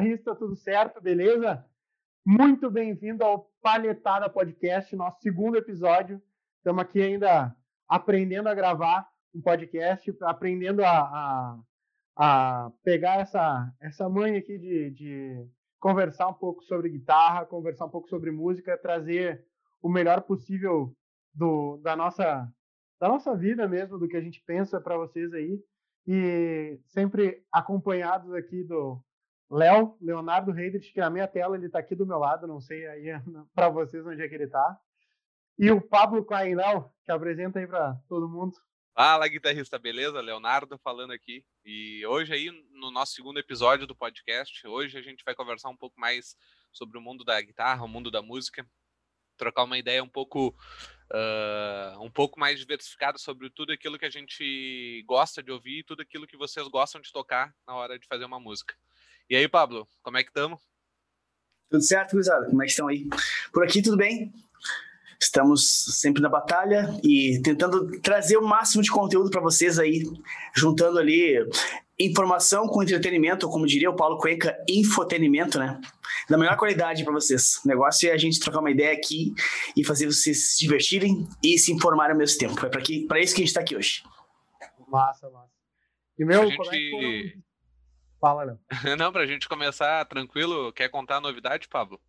Guitarrista, tudo certo? Beleza? Muito bem-vindo ao Palhetada Podcast, nosso segundo episódio. Estamos aqui ainda aprendendo a gravar um podcast, aprendendo a, a, a pegar essa, essa manha aqui de, de conversar um pouco sobre guitarra, conversar um pouco sobre música, trazer o melhor possível do, da, nossa, da nossa vida mesmo, do que a gente pensa para vocês aí. E sempre acompanhados aqui do Léo, Leonardo Heidrich, que na minha tela ele está aqui do meu lado, não sei aí para vocês onde é que ele está. E o Pablo Léo, que apresenta aí para todo mundo. Fala, guitarrista, beleza? Leonardo falando aqui. E hoje aí, no nosso segundo episódio do podcast, hoje a gente vai conversar um pouco mais sobre o mundo da guitarra, o mundo da música, trocar uma ideia um pouco uh, um pouco mais diversificada sobre tudo aquilo que a gente gosta de ouvir, tudo aquilo que vocês gostam de tocar na hora de fazer uma música. E aí, Pablo, como é que estamos? Tudo certo, gurizada? Como é que estão aí? Por aqui tudo bem? Estamos sempre na batalha e tentando trazer o máximo de conteúdo para vocês aí, juntando ali informação com entretenimento, ou como diria o Paulo Cuenca, infotenimento, né? Da melhor qualidade para vocês. O negócio é a gente trocar uma ideia aqui e fazer vocês se divertirem e se informarem ao mesmo tempo. É para isso que a gente está aqui hoje. Massa, massa. E meu, gente... como é que Fala, não. não, pra gente começar tranquilo, quer contar a novidade, Pablo?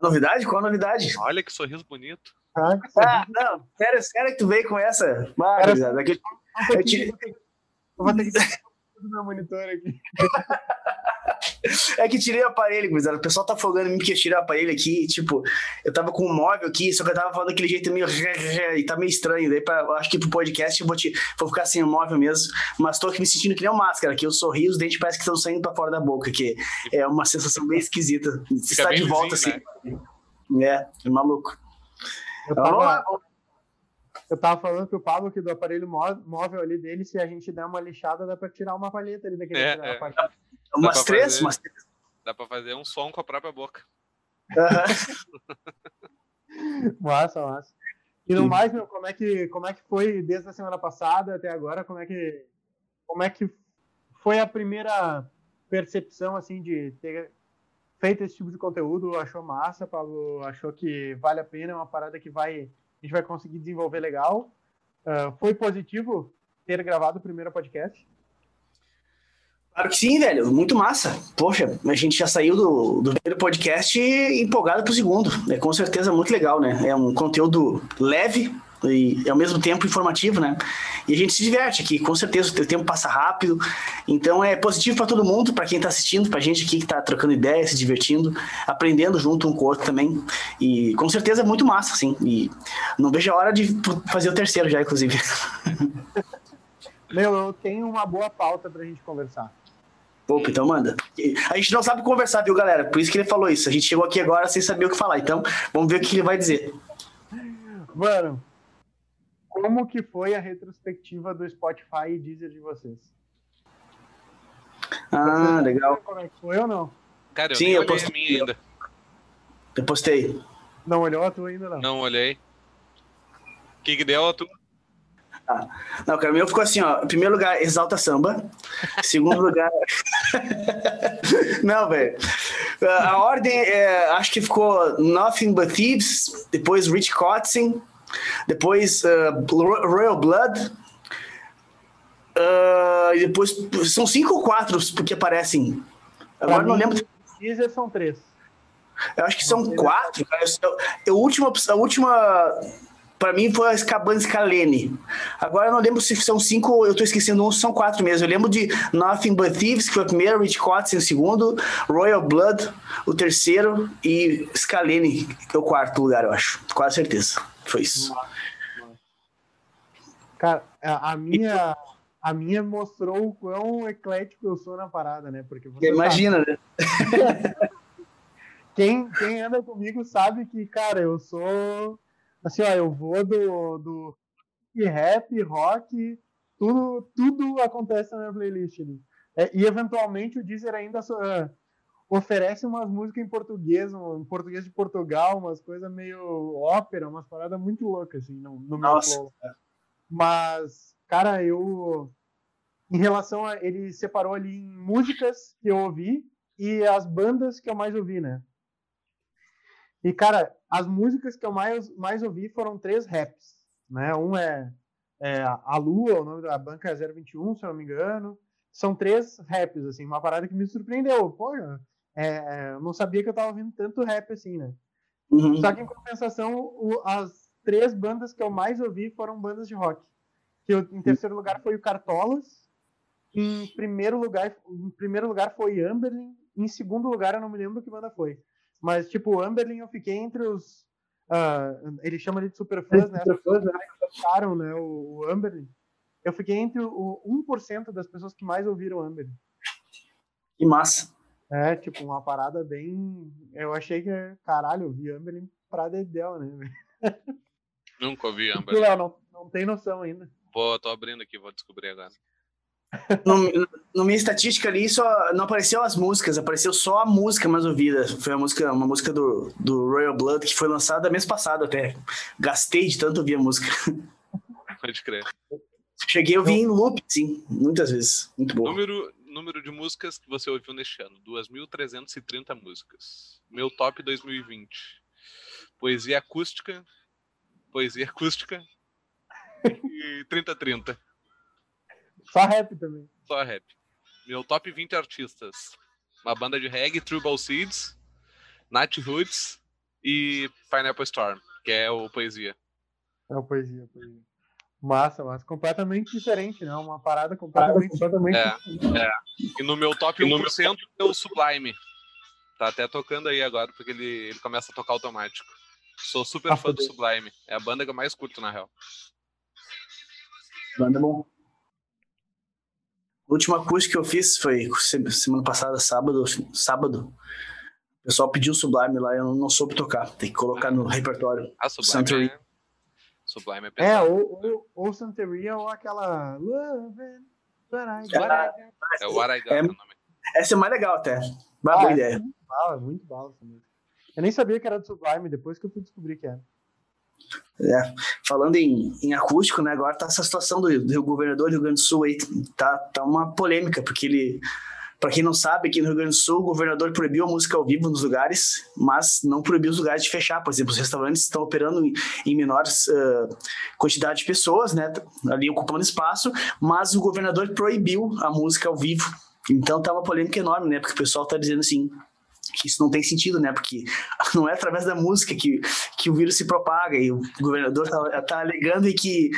Novidade? Qual a novidade? Olha que sorriso bonito. Ah, ah não, sério, sério que tu veio com essa? Maravilha, daqui... eu, tirei... eu vou ter que do meu monitor aqui. É que tirei o aparelho, gurizada. O pessoal tá folgando em mim porque eu tirei o aparelho aqui. Tipo, eu tava com um móvel aqui, só que eu tava falando daquele jeito meio. E tá meio estranho. Daí, pra, acho que pro podcast eu vou, te, vou ficar sem o móvel mesmo. Mas tô aqui me sentindo que nem uma máscara, que eu sorri, os dentes parece que estão saindo pra fora da boca, que é uma sensação bem esquisita. Fica Está de volta assim. Né? É, é maluco. Eu tava, eu tava falando pro Pablo que do aparelho móvel ali dele, se a gente der uma lixada, dá pra tirar uma palheta ali daquele. É, é. Umas três? Fazer, umas três. Dá pra fazer um som com a própria boca. Uhum. massa, massa. E no mais, meu, como é que como é que foi desde a semana passada até agora? Como é que como é que foi a primeira percepção assim de ter feito esse tipo de conteúdo? Achou massa, Pablo? Achou que vale a pena? É uma parada que vai a gente vai conseguir desenvolver legal? Uh, foi positivo ter gravado o primeiro podcast? Claro que sim, velho. Muito massa. Poxa, a gente já saiu do, do primeiro podcast empolgado pro segundo. É com certeza muito legal, né? É um conteúdo leve e ao mesmo tempo informativo, né? E a gente se diverte aqui, com certeza o tempo passa rápido. Então é positivo para todo mundo, para quem está assistindo, para a gente aqui que está trocando ideias, se divertindo, aprendendo junto um com o outro também. E com certeza é muito massa, assim. E não vejo a hora de fazer o terceiro já, inclusive. Meu, eu tenho uma boa pauta para a gente conversar. Opa, então manda. A gente não sabe conversar, viu, galera? Por isso que ele falou isso. A gente chegou aqui agora sem saber o que falar. Então, vamos ver o que ele vai dizer. Mano, como que foi a retrospectiva do Spotify e Deezer de vocês? Ah, vocês legal. Como é que foi ou não? Cara, eu Sim, eu postei a minha ainda. Eu postei. Não olhou a tua ainda, não? Não olhei. O que, que deu a tua? Ah, não, cara, o meu ficou assim, ó. Em primeiro lugar, Exalta Samba. Segundo lugar. não, velho. A ordem, é, acho que ficou Nothing But Thieves, depois Rich Kotzen, depois uh, Royal Blood. Uh, e depois. São cinco ou quatro porque aparecem. Agora não lembro. Teaser são três. Eu acho que são quatro, cara. Eu, eu, a última. A última para mim foi a Cabana Scalene. Agora eu não lembro se são cinco, eu tô esquecendo um, são quatro mesmo. Eu lembro de Nothing But Thieves, que foi o primeiro, Rich Kotzen o segundo, Royal Blood, o terceiro, e Scalene, que é o quarto lugar, eu acho. Quase certeza. Foi isso. Cara, a minha, a minha mostrou o quão eclético eu sou na parada, né? Porque Imagina, né? quem, quem anda comigo sabe que, cara, eu sou assim, ó, eu vou do, do rap, rock, tudo, tudo acontece na minha playlist ali. É, e eventualmente o Deezer ainda uh, oferece umas músicas em português, um, em português de Portugal, umas coisas meio ópera, umas paradas muito loucas, assim, no, no meu flow. Mas, cara, eu em relação a. Ele separou ali em músicas que eu ouvi e as bandas que eu mais ouvi, né? E, cara, as músicas que eu mais, mais ouvi foram três raps, né? Um é, é A Lua, o nome da banca é 021, se eu não me engano. São três raps, assim, uma parada que me surpreendeu. Pô, é, é, eu não sabia que eu tava ouvindo tanto rap assim, né? Uhum. Só que, em compensação, o, as três bandas que eu mais ouvi foram bandas de rock. Que eu, em terceiro lugar foi o Cartolas, em primeiro lugar, em primeiro lugar foi Amberlin, em segundo lugar eu não me lembro que banda foi. Mas, tipo, Amberlin eu fiquei entre os. Uh, ele chama ali de superfãs, né? Superfãs, né? Gostaram, né? O, o Amberlin. Eu fiquei entre o 1% das pessoas que mais ouviram Amberlin. Que massa. É, tipo, uma parada bem. Eu achei que, caralho, eu vi Amberlin pra Dedel, né? Nunca ouvi Amberlin. Léo, não, não tem noção ainda. Pô, tô abrindo aqui, vou descobrir agora. No, no minha estatística ali só não apareceu as músicas, apareceu só a música mais ouvida. Foi a música, uma música do, do Royal Blood que foi lançada mês passado até. Gastei de tanto ouvir a música. Pode crer. Cheguei a ouvir em loop, sim, muitas vezes. Muito bom. Número, número de músicas que você ouviu neste ano: 2.330 músicas. Meu top 2020. Poesia acústica, poesia acústica e 30-30. Só rap também. Só rap. Meu top 20 artistas. Uma banda de reggae, Tribal Seeds, Nat Roots e Pineapple Storm, que é o Poesia. É o Poesia, poesia. Massa, massa. Completamente diferente, né? Uma parada completamente, completamente é, é. E no meu top 1% é o Sublime. Tá até tocando aí agora, porque ele, ele começa a tocar automático. Sou super ah, fã do Sublime. É a banda que eu mais curto, na real. Banda bom. A última acústica que eu fiz foi semana passada, sábado. sábado. O pessoal pediu Sublime lá, eu não soube tocar. Tem que colocar no repertório. Ah, Sublime. É... Sublime é, é pesado. É, ou, ou, ou Santeria ou aquela. Love it, é, o What I Got, é, nome. Essa é mais legal até. Uma ah, boa ideia. É muito bala, muito bala essa música. Eu nem sabia que era do Sublime, depois que eu fui descobrir que era. É, falando em, em, acústico, né, agora tá essa situação do, do governador do Rio Grande do Sul aí, tá, tá uma polêmica, porque ele, para quem não sabe, aqui no Rio Grande do Sul, o governador proibiu a música ao vivo nos lugares, mas não proibiu os lugares de fechar, por exemplo, os restaurantes estão operando em, em menores uh, quantidade de pessoas, né, ali ocupando espaço, mas o governador proibiu a música ao vivo, então tá uma polêmica enorme, né, porque o pessoal tá dizendo assim, isso não tem sentido, né? Porque não é através da música que, que o vírus se propaga. E o governador está tá alegando que,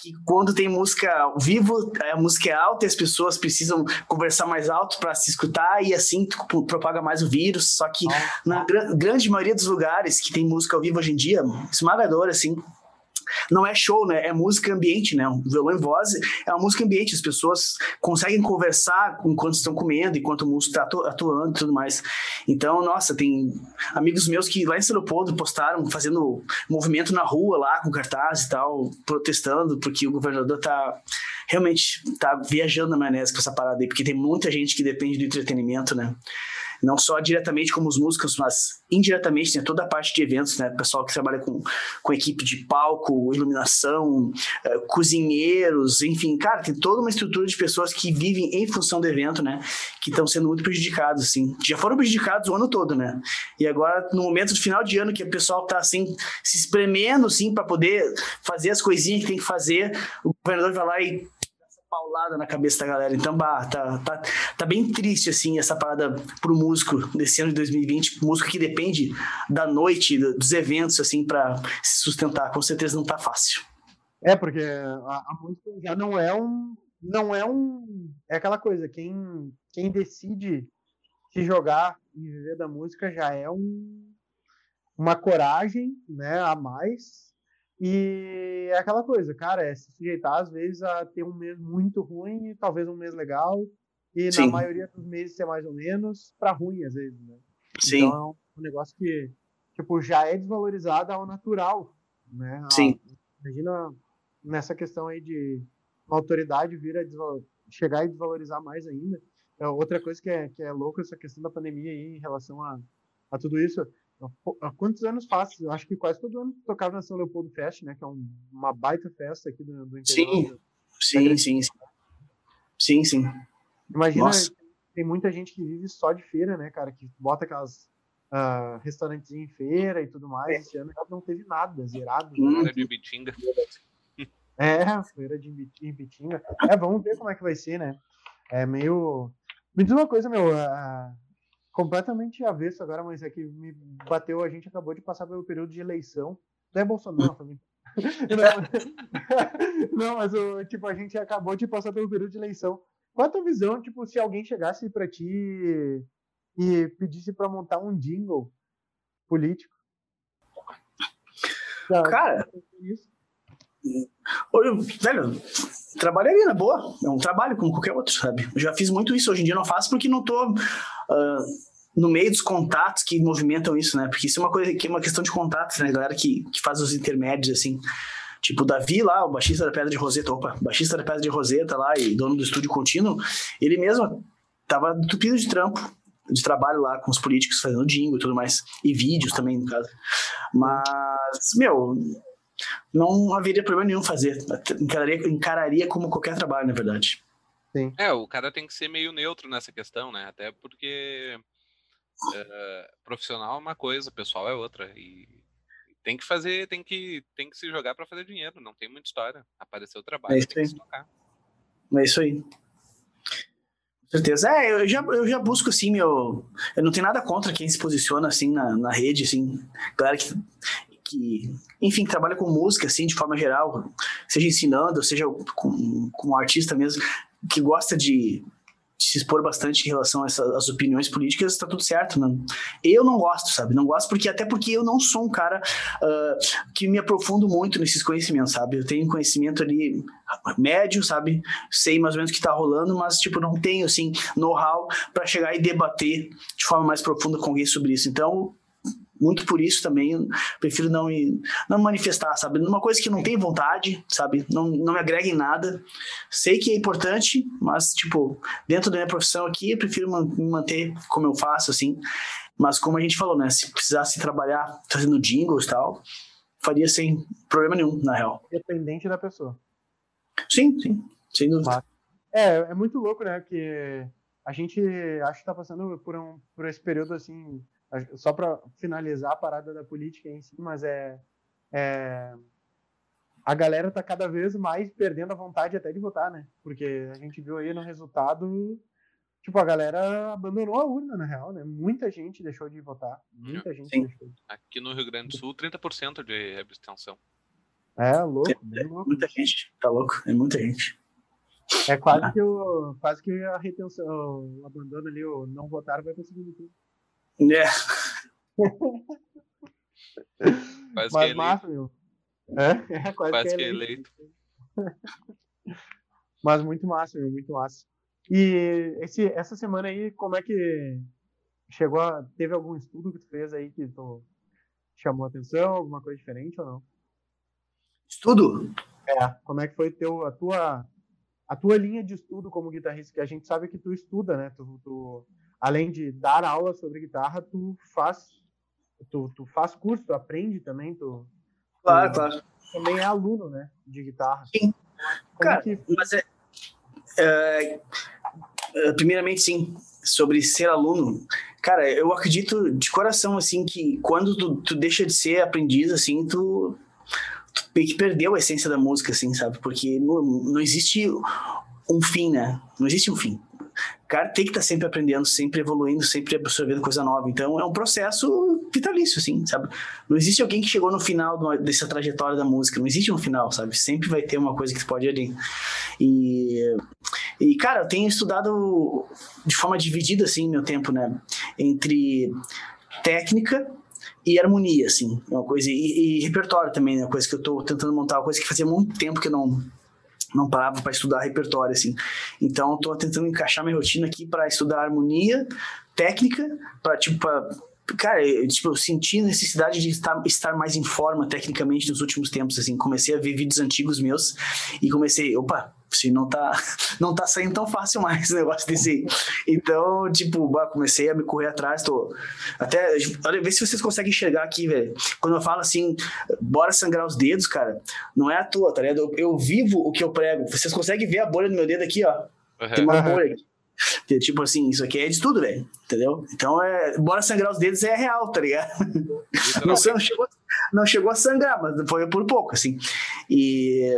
que quando tem música ao vivo, a música é alta e as pessoas precisam conversar mais alto para se escutar e assim propaga mais o vírus. Só que na gr grande maioria dos lugares que tem música ao vivo hoje em dia, esmagadora, assim, não é show, né? É música ambiente, né? Um violão em voz é uma música ambiente. As pessoas conseguem conversar enquanto estão comendo, enquanto o músico está atuando e tudo mais. Então, nossa, tem amigos meus que lá em São Leopoldo postaram fazendo movimento na rua lá com cartaz e tal, protestando porque o governador tá realmente tá viajando na maionese com essa parada aí, porque tem muita gente que depende do entretenimento, né? Não só diretamente como os músicos, mas indiretamente, né, toda a parte de eventos, né, pessoal que trabalha com, com equipe de palco, iluminação, uh, cozinheiros, enfim, cara, tem toda uma estrutura de pessoas que vivem em função do evento, né, que estão sendo muito prejudicados, assim, já foram prejudicados o ano todo, né, e agora no momento do final de ano que o pessoal tá, assim, se espremendo, assim, para poder fazer as coisinhas que tem que fazer, o governador vai lá e paulada na cabeça da galera. Então, bah, tá, tá, tá bem triste, assim, essa parada pro músico desse ano de 2020. Músico que depende da noite, dos eventos, assim, para se sustentar. Com certeza não tá fácil. É, porque a, a música já não é um. Não é um. É aquela coisa, quem, quem decide se jogar e viver da música já é um, uma coragem né, a mais e é aquela coisa, cara, é se sujeitar às vezes a ter um mês muito ruim e talvez um mês legal, e Sim. na maioria dos meses ser mais ou menos para ruim às vezes, né? Sim. Então é um negócio que tipo já é desvalorizado ao natural, né? Sim. imagina nessa questão aí de uma autoridade vir a chegar e desvalorizar mais ainda. É outra coisa que é, que é louca essa questão da pandemia aí em relação a, a tudo isso há quantos anos faz? Eu acho que quase todo ano tocava na São Leopoldo Fest, né? Que é um, uma baita festa aqui do, do interior. Sim, sim, sim, sim. Sim, sim. Imagina, Nossa. tem muita gente que vive só de feira, né, cara? Que bota aquelas uh, restaurantes em feira e tudo mais. Esse ano não teve nada, zerado. Hum. Feira de Bitinga. É, feira de Bitinga. É, vamos ver como é que vai ser, né? É meio. Me diz uma coisa, meu. Uh, completamente avesso agora, mas é que me bateu. A gente acabou de passar pelo período de eleição. Não é Bolsonaro também. não, não, mas o, tipo, a gente acabou de passar pelo período de eleição. Qual a tua visão, tipo, se alguém chegasse para ti e pedisse para montar um jingle político? Cara, isso. Eu, velho, trabalharia na boa. É um trabalho como qualquer outro, sabe? Eu já fiz muito isso. Hoje em dia não faço porque não tô uh, no meio dos contatos que movimentam isso, né? Porque isso é uma coisa que é uma questão de contatos, né? Galera que, que faz os intermédios, assim. Tipo, o Davi lá, o baixista da Pedra de Roseta, opa, baixista da Pedra de Roseta lá e dono do estúdio contínuo, ele mesmo tava entupido de trampo, de trabalho lá com os políticos fazendo jingle e tudo mais, e vídeos também, no caso. Mas, meu, não haveria problema nenhum fazer. Encararia, encararia como qualquer trabalho, na verdade. Sim. É, o cara tem que ser meio neutro nessa questão, né? Até porque é, profissional é uma coisa, pessoal é outra. E tem que fazer, tem que, tem que se jogar para fazer dinheiro. Não tem muita história. Apareceu o trabalho, é tem que se tocar. É isso aí. Com certeza. É, eu já, eu já busco assim, meu. Eu não tenho nada contra quem se posiciona assim na, na rede, assim. Galera que que, enfim, trabalha com música, assim, de forma geral, seja ensinando, seja com, artista mesmo, que gosta de, de se expor bastante em relação às opiniões políticas, tá tudo certo, né? Eu não gosto, sabe? Não gosto porque, até porque eu não sou um cara uh, que me aprofundo muito nesses conhecimentos, sabe? Eu tenho conhecimento ali médio, sabe? Sei mais ou menos o que tá rolando, mas, tipo, não tenho, assim, know-how para chegar e debater de forma mais profunda com alguém sobre isso. Então, muito por isso também prefiro não me, não manifestar, sabe? Numa coisa que não tem vontade, sabe? Não, não me agrega em nada. Sei que é importante, mas, tipo, dentro da minha profissão aqui, eu prefiro me manter como eu faço, assim. Mas como a gente falou, né? Se precisasse trabalhar fazendo jingles e tal, faria sem problema nenhum, na real. Independente da pessoa. Sim, sim. Sem dúvida. É, é muito louco, né? Que a gente acho que tá passando por, um, por esse período, assim, só para finalizar a parada da política em si, mas é, é, a galera tá cada vez mais perdendo a vontade até de votar, né? Porque a gente viu aí no resultado, tipo, a galera abandonou a urna, na real, né? Muita gente deixou de votar. Muita gente Sim. deixou. Aqui no Rio Grande do Sul, 30% de abstenção. É, louco, é, é louco. Muita gente, tá louco, é muita gente. É quase que, o, quase que a retenção, o abandono ali, o não votar vai para o segundo turno. É. Quase Mas que massa, meu. É, é quase, quase que, é eleito. Mas muito massa, meu, muito massa. E esse, essa semana aí, como é que chegou a, teve algum estudo que tu fez aí que tu chamou a atenção, alguma coisa diferente ou não? Estudo? É, como é que foi teu, a tua a tua linha de estudo como guitarrista, que a gente sabe que tu estuda, né? Tu, tu além de dar aula sobre guitarra, tu faz, tu, tu faz curso, tu aprende também, tu, claro, tu, claro. também é aluno, né, de guitarra. Sim. Como Cara, que... mas é, é, é, primeiramente sim, sobre ser aluno. Cara, eu acredito de coração assim que quando tu, tu deixa de ser aprendiz assim, tu tu que perdeu a essência da música, assim, sabe? Porque não, não existe um fim, né? Não existe um fim cara tem que estar tá sempre aprendendo, sempre evoluindo, sempre absorvendo coisa nova. Então é um processo vitalício, assim, sabe? Não existe alguém que chegou no final dessa trajetória da música, não existe um final, sabe? Sempre vai ter uma coisa que pode ir E, e cara, eu tenho estudado de forma dividida, assim, meu tempo, né? Entre técnica e harmonia, assim, é uma coisa e, e repertório também, né? Uma coisa que eu tô tentando montar, uma coisa que fazia muito tempo que eu não não parava para estudar repertório, assim. Então, estou tentando encaixar minha rotina aqui para estudar harmonia, técnica, para tipo, pra, cara, eu, tipo, eu senti necessidade de estar, estar mais em forma tecnicamente nos últimos tempos, assim. Comecei a ver vídeos antigos meus e comecei, opa, se não tá, não tá saindo tão fácil mais o negócio desse aí. Então, tipo, bah, comecei a me correr atrás, tô até, olha, vê se vocês conseguem enxergar aqui, velho. Quando eu falo assim, bora sangrar os dedos, cara, não é à toa, tá ligado? Eu, eu vivo o que eu prego. Vocês conseguem ver a bolha do meu dedo aqui, ó? Uhum. Tem uma bolha aqui. Tipo assim, isso aqui é de tudo, velho. Entendeu? Então, é, bora sangrar os dedos é real, tá ligado? Não, não, chegou, não chegou a sangrar, mas foi por pouco, assim. E,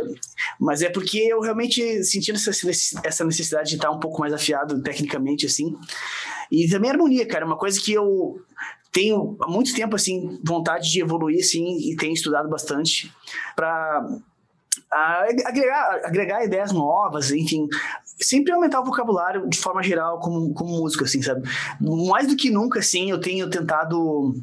mas é porque eu realmente senti essa necessidade de estar um pouco mais afiado tecnicamente, assim. E também harmonia, cara, uma coisa que eu tenho há muito tempo, assim, vontade de evoluir, assim, e tenho estudado bastante para agregar, agregar ideias novas, enfim, sempre aumentar o vocabulário de forma geral como, como músico, assim, sabe? Mais do que nunca, assim, eu tenho tentado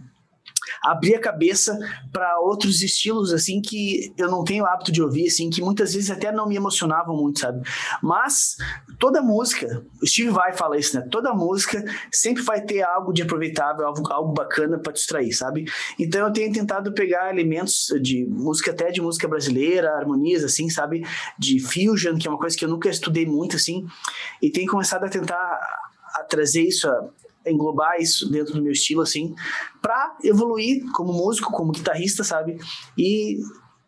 abrir a cabeça para outros estilos assim que eu não tenho hábito de ouvir, assim, que muitas vezes até não me emocionavam muito, sabe? Mas toda música, o Steve Vai fala isso, né? Toda música sempre vai ter algo de aproveitável, algo, algo bacana para distrair, sabe? Então eu tenho tentado pegar elementos de música até de música brasileira, harmonias assim, sabe? De fusion, que é uma coisa que eu nunca estudei muito assim, e tenho começado a tentar a trazer isso a, englobar isso dentro do meu estilo, assim, para evoluir como músico, como guitarrista, sabe? E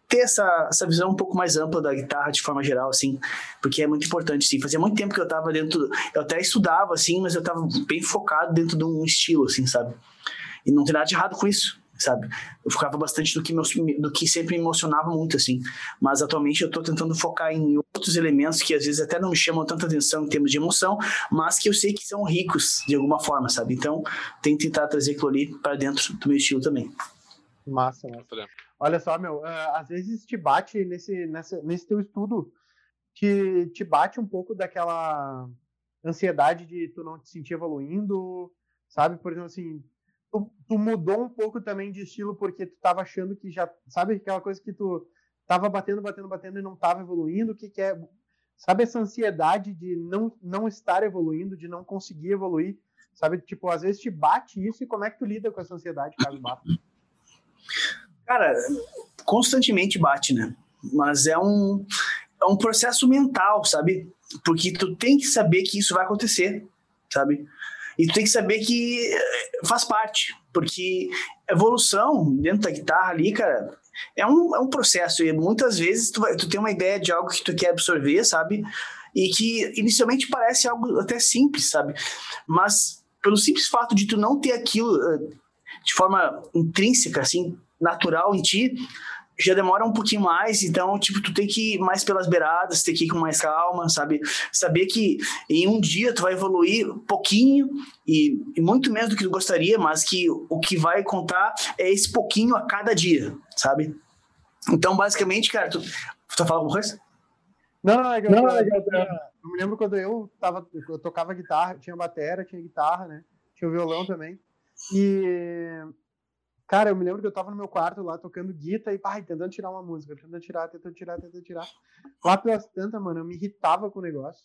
ter essa, essa visão um pouco mais ampla da guitarra de forma geral, assim, porque é muito importante, sim. Fazia muito tempo que eu tava dentro, eu até estudava, assim, mas eu tava bem focado dentro de um estilo, assim, sabe? E não tem nada de errado com isso sabe? Eu focava bastante do que, meu, do que sempre me emocionava muito, assim. Mas atualmente eu tô tentando focar em outros elementos que às vezes até não me chamam tanta atenção em termos de emoção, mas que eu sei que são ricos de alguma forma, sabe? Então, tenho que tentar trazer aquilo ali para dentro do meu estilo também. Massa, massa. Olha só, meu, uh, às vezes te bate nesse, nesse, nesse teu estudo, te, te bate um pouco daquela ansiedade de tu não te sentir evoluindo, sabe? Por exemplo, assim, tu, tu, mudou um pouco também de estilo porque tu tava achando que já. Sabe aquela coisa que tu tava batendo, batendo, batendo e não tava evoluindo? O que, que é. Sabe essa ansiedade de não, não estar evoluindo, de não conseguir evoluir? Sabe, tipo, às vezes te bate isso e como é que tu lida com essa ansiedade, caso bata? Cara, constantemente bate, né? Mas é um, é um processo mental, sabe? Porque tu tem que saber que isso vai acontecer, sabe? E tu tem que saber que eh, faz parte, porque evolução dentro da guitarra ali, cara, é um, é um processo. E muitas vezes tu, vai, tu tem uma ideia de algo que tu quer absorver, sabe? E que inicialmente parece algo até simples, sabe? Mas pelo simples fato de tu não ter aquilo eh, de forma intrínseca, assim, natural em ti, já demora um pouquinho mais, então, tipo, tu tem que ir mais pelas beiradas, tem que ir com mais calma, sabe? Saber que em um dia tu vai evoluir pouquinho e, e, muito menos do que tu gostaria, mas que o que vai contar é esse pouquinho a cada dia, sabe? Então, basicamente, cara, tu, tu tá falando alguma coisa? Não, não, é que eu, não, eu, eu, eu, me lembro quando eu tava, eu tocava guitarra, tinha bateria, tinha guitarra, né? Tinha o violão também. E Cara, eu me lembro que eu tava no meu quarto lá tocando guitarra e pai, tentando tirar uma música, tentando tirar, tentando tirar, tentando tirar. Lá pelas tantas, mano, eu me irritava com o negócio.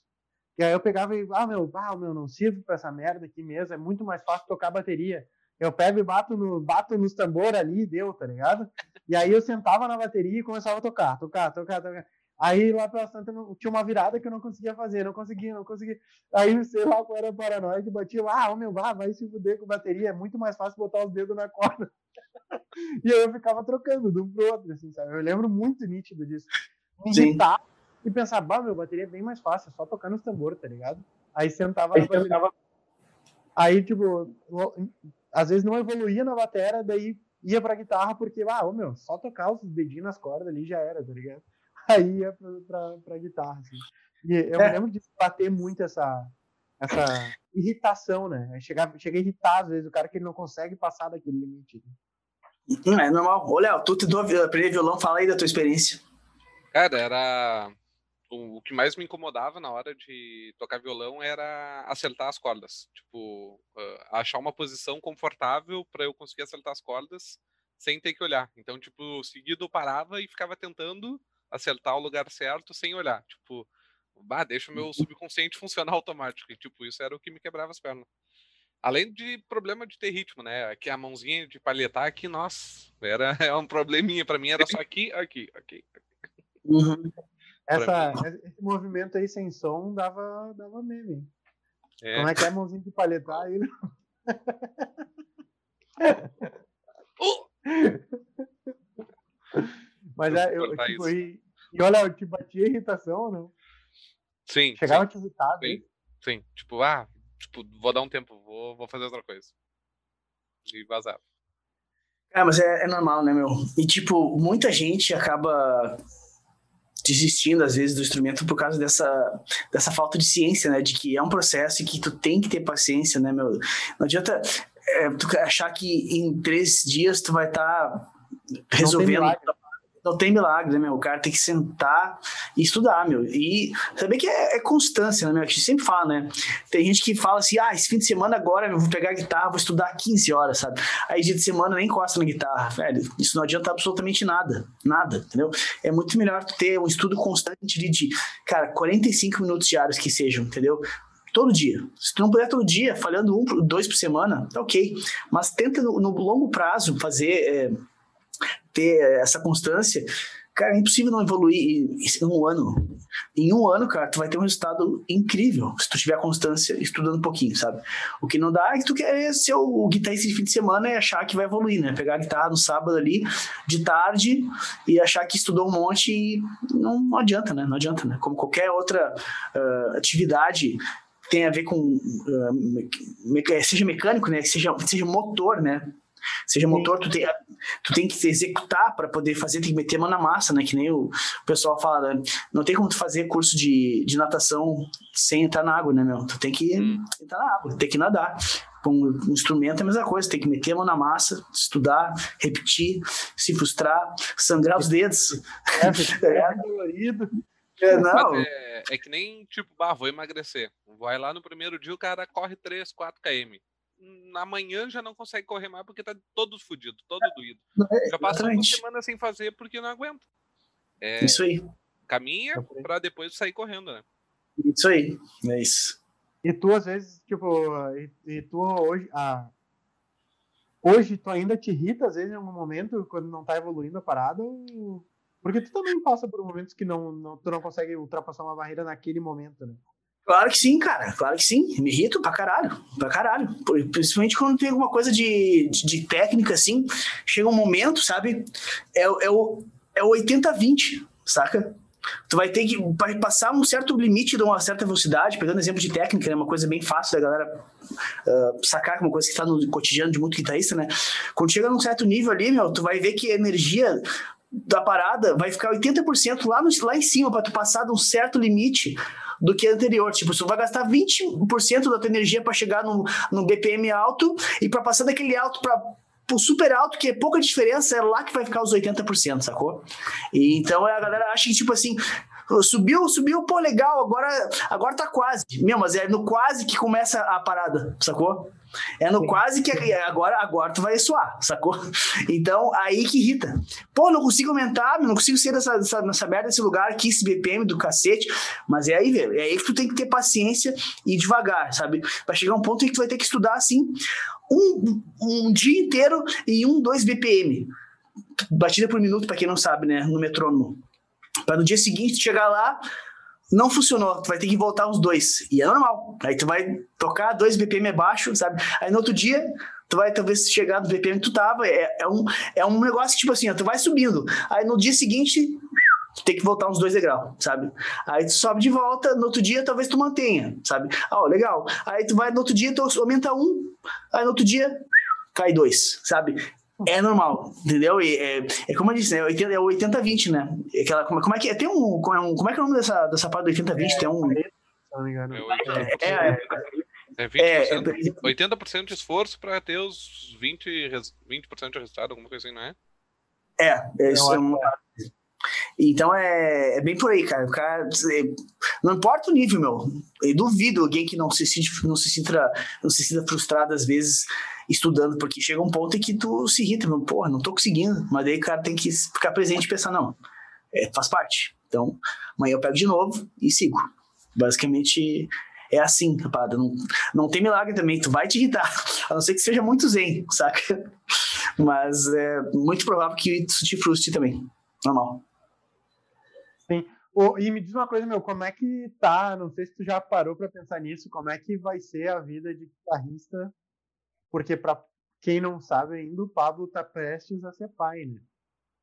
E aí eu pegava e, ah, meu, ah, meu, não sirvo pra essa merda aqui mesmo, é muito mais fácil tocar bateria. Eu pego e bato, no, bato nos tambor ali e deu, tá ligado? E aí eu sentava na bateria e começava a tocar, tocar, tocar, tocar. Aí lá pela Santa tinha uma virada que eu não conseguia fazer, não conseguia, não conseguia. Aí sei lá qual era paranoide, batia lá, ah, meu, ah, vai se fuder com bateria, é muito mais fácil botar os dedos na corda. e aí eu ficava trocando de um pro outro, assim, sabe? Eu lembro muito nítido disso. Me irritar e pensar, bah, meu, bateria é bem mais fácil, é só tocar nos tambores, tá ligado? Aí sentava aí, sentava... aí tipo, às vezes não evoluía na bateria, daí ia pra guitarra porque, ah, ô, meu, só tocar os dedinhos nas cordas ali já era, tá ligado? Aí ia pra guitarra, assim. E eu é. me lembro de bater muito essa, essa irritação, né? Chegar, chega a irritar, às vezes, o cara que ele não consegue passar daquele limite. Hum, é normal. Ô, Léo, tu tentou aprender violão, fala aí da tua experiência. Cara, era. O, que mais me incomodava na hora de tocar violão era acertar as cordas. Tipo, uh, achar uma posição confortável para eu conseguir acertar as cordas sem ter que olhar. Então, tipo, seguido eu parava e ficava tentando acertar o lugar certo sem olhar. Tipo, bah, deixa o meu uhum. subconsciente funcionar automático. E, tipo, isso era o que me quebrava as pernas. Além de problema de ter ritmo, né? Aqui a mãozinha de palhetar aqui, nossa, era é um probleminha. Para mim era só aqui, aqui, aqui. Uhum. Essa, esse movimento aí sem som dava, dava meme. É. Como é que é a mãozinha de palhetar aí? uh! Mas é, eu, tipo, e, e olha, eu te bati a irritação ou não? Sim. Chegava sim, a te irritar, sim, né? sim. Tipo, ah, tipo, vou dar um tempo, vou, vou fazer outra coisa. E vazar. É, mas é, é normal, né, meu? E, tipo, muita gente acaba desistindo, às vezes, do instrumento por causa dessa, dessa falta de ciência, né? De que é um processo e que tu tem que ter paciência, né, meu? Não adianta é, tu achar que em três dias tu vai estar tá resolvendo não tem milagre, né, meu? O cara tem que sentar e estudar, meu. E saber que é, é, constância, né, meu? A gente sempre fala, né? Tem gente que fala assim, ah, esse fim de semana agora eu vou pegar a guitarra, vou estudar 15 horas, sabe? Aí dia de semana nem encosta na guitarra, velho. Isso não adianta absolutamente nada. Nada, entendeu? É muito melhor ter um estudo constante de, de cara, 45 minutos diários que sejam, entendeu? todo dia. Se tu não puder todo dia, falhando um, dois por semana, tá ok. Mas tenta no, no longo prazo fazer é, ter essa constância, cara, é impossível não evoluir em um ano. Em um ano, cara, tu vai ter um resultado incrível se tu tiver constância estudando um pouquinho, sabe? O que não dá é que tu quer ser o guitarrista de fim de semana e achar que vai evoluir, né? Pegar a guitarra no sábado ali, de tarde, e achar que estudou um monte e não, não adianta, né? Não adianta, né? Como qualquer outra uh, atividade tem a ver com uh, seja mecânico, né? Seja, seja motor, né? Seja motor, tu tem, tu tem que executar para poder fazer, tem que meter a mão na massa, né? Que nem o, pessoal fala, né? não tem como tu fazer curso de, de natação sem entrar na água, né, meu? Tu tem que hum. entrar na água, tem que nadar. Com um instrumento é a mesma coisa, tem que meter a mão na massa, estudar, repetir, se frustrar, sangrar os dedos. É, é dolorido. É, não. É, é, que nem, tipo, bah, vou emagrecer. Vai lá no primeiro dia, o cara corre 3, 4 km amanhã já não consegue correr mais porque tá todo fodido, todo doído. É, já passa uma semana sem fazer porque não aguenta. É, isso aí. Caminha para depois sair correndo, né? Isso aí, é isso. E tu, às vezes, tipo, e, e tu hoje. Ah, hoje tu ainda te irrita, às vezes, em algum momento, quando não tá evoluindo a parada? Ou... Porque tu também passa por momentos que não, não, tu não consegue ultrapassar uma barreira naquele momento, né? Claro que sim, cara. Claro que sim. Me irrito pra caralho. Pra caralho. Principalmente quando tem alguma coisa de, de, de técnica, assim. Chega um momento, sabe? É, é o, é o 80-20, saca? Tu vai ter que passar um certo limite de uma certa velocidade, pegando exemplo de técnica, é né? uma coisa bem fácil da galera uh, sacar, uma coisa que está no cotidiano de muito guitarrista, né? Quando chega num certo nível ali, meu, tu vai ver que a energia da parada vai ficar 80% lá, no, lá em cima, para tu passar de um certo limite do que anterior. Tipo, você vai gastar 20% da tua energia para chegar num, num BPM alto e para passar daquele alto para o super alto, que é pouca diferença, é lá que vai ficar os 80%, sacou? E então a galera acha que, tipo assim, subiu, subiu, pô, legal, agora, agora tá quase. Meu, mas é no quase que começa a parada, sacou? É no quase que agora, agora tu vai suar, sacou? Então, aí que irrita. Pô, não consigo aumentar, não consigo ser dessa, dessa, nessa merda desse lugar aqui, esse BPM do cacete. Mas é aí, velho. É aí que tu tem que ter paciência e devagar, sabe? Vai chegar um ponto em que tu vai ter que estudar assim um, um dia inteiro em um, dois BPM. Batida por minuto, para quem não sabe, né? No metrônomo. Para no dia seguinte chegar lá, não funcionou, tu vai ter que voltar os dois. E é normal. Aí tu vai tocar dois BPM abaixo, sabe? Aí no outro dia, tu vai talvez chegar no BPM que tu tava. É, é, um, é um negócio que, tipo assim, ó, tu vai subindo. Aí no dia seguinte, tu tem que voltar uns dois degraus, sabe? Aí tu sobe de volta, no outro dia talvez tu mantenha, sabe? Ah, legal. Aí tu vai no outro dia, tu aumenta um, aí no outro dia cai dois, sabe? É normal, entendeu? E é, é como eu disse, né? É 80-20, né? Aquela, como, como, é que é? Tem um como, é um. como é que é o nome dessa, dessa parte do 80-20? É, tem um. Se não me engano. É, é, é, 20%, é, 80% de esforço para ter os 20%, 20 de resultado, alguma coisa assim, não é? É, é isso. É uma, então é, é, bem por aí, cara. O cara. Não importa o nível, meu. Eu duvido alguém que não se, não se sinta, não se sinta frustrado às vezes estudando, porque chega um ponto em que tu se irrita, meu, porra, não tô conseguindo. Mas daí o cara tem que ficar presente e pensar, não, é, faz parte. Então, amanhã eu pego de novo e sigo. Basicamente é assim, rapada. Não, não tem milagre também, tu vai te irritar, a não ser que seja muito zen, saca? Mas é muito provável que isso te frustre também. Normal. Sim. Oh, e me diz uma coisa, meu, como é que tá? Não sei se tu já parou para pensar nisso, como é que vai ser a vida de guitarrista porque para quem não sabe ainda, o Pablo tá prestes a ser pai, né?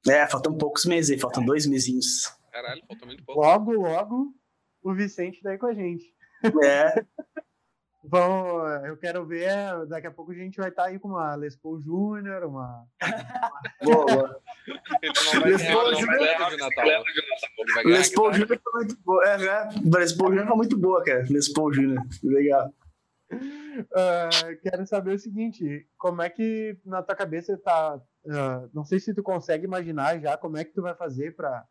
É, faltam poucos meses aí, faltam dois mesinhos. Caralho, falta muito pouco. Logo, logo, o Vicente daí com a gente. É. Bom, eu quero ver, daqui a pouco a gente vai estar tá aí com uma Les Paul Júnior, uma... boa, boa. Paul Júnior Les Paul Júnior foi muito boa, é, né? Les Paul Júnior foi muito boa, cara. Les Paul Júnior, legal. Uh, quero saber o seguinte, como é que na tua cabeça tá, uh, não sei se tu consegue imaginar já como é que tu vai fazer para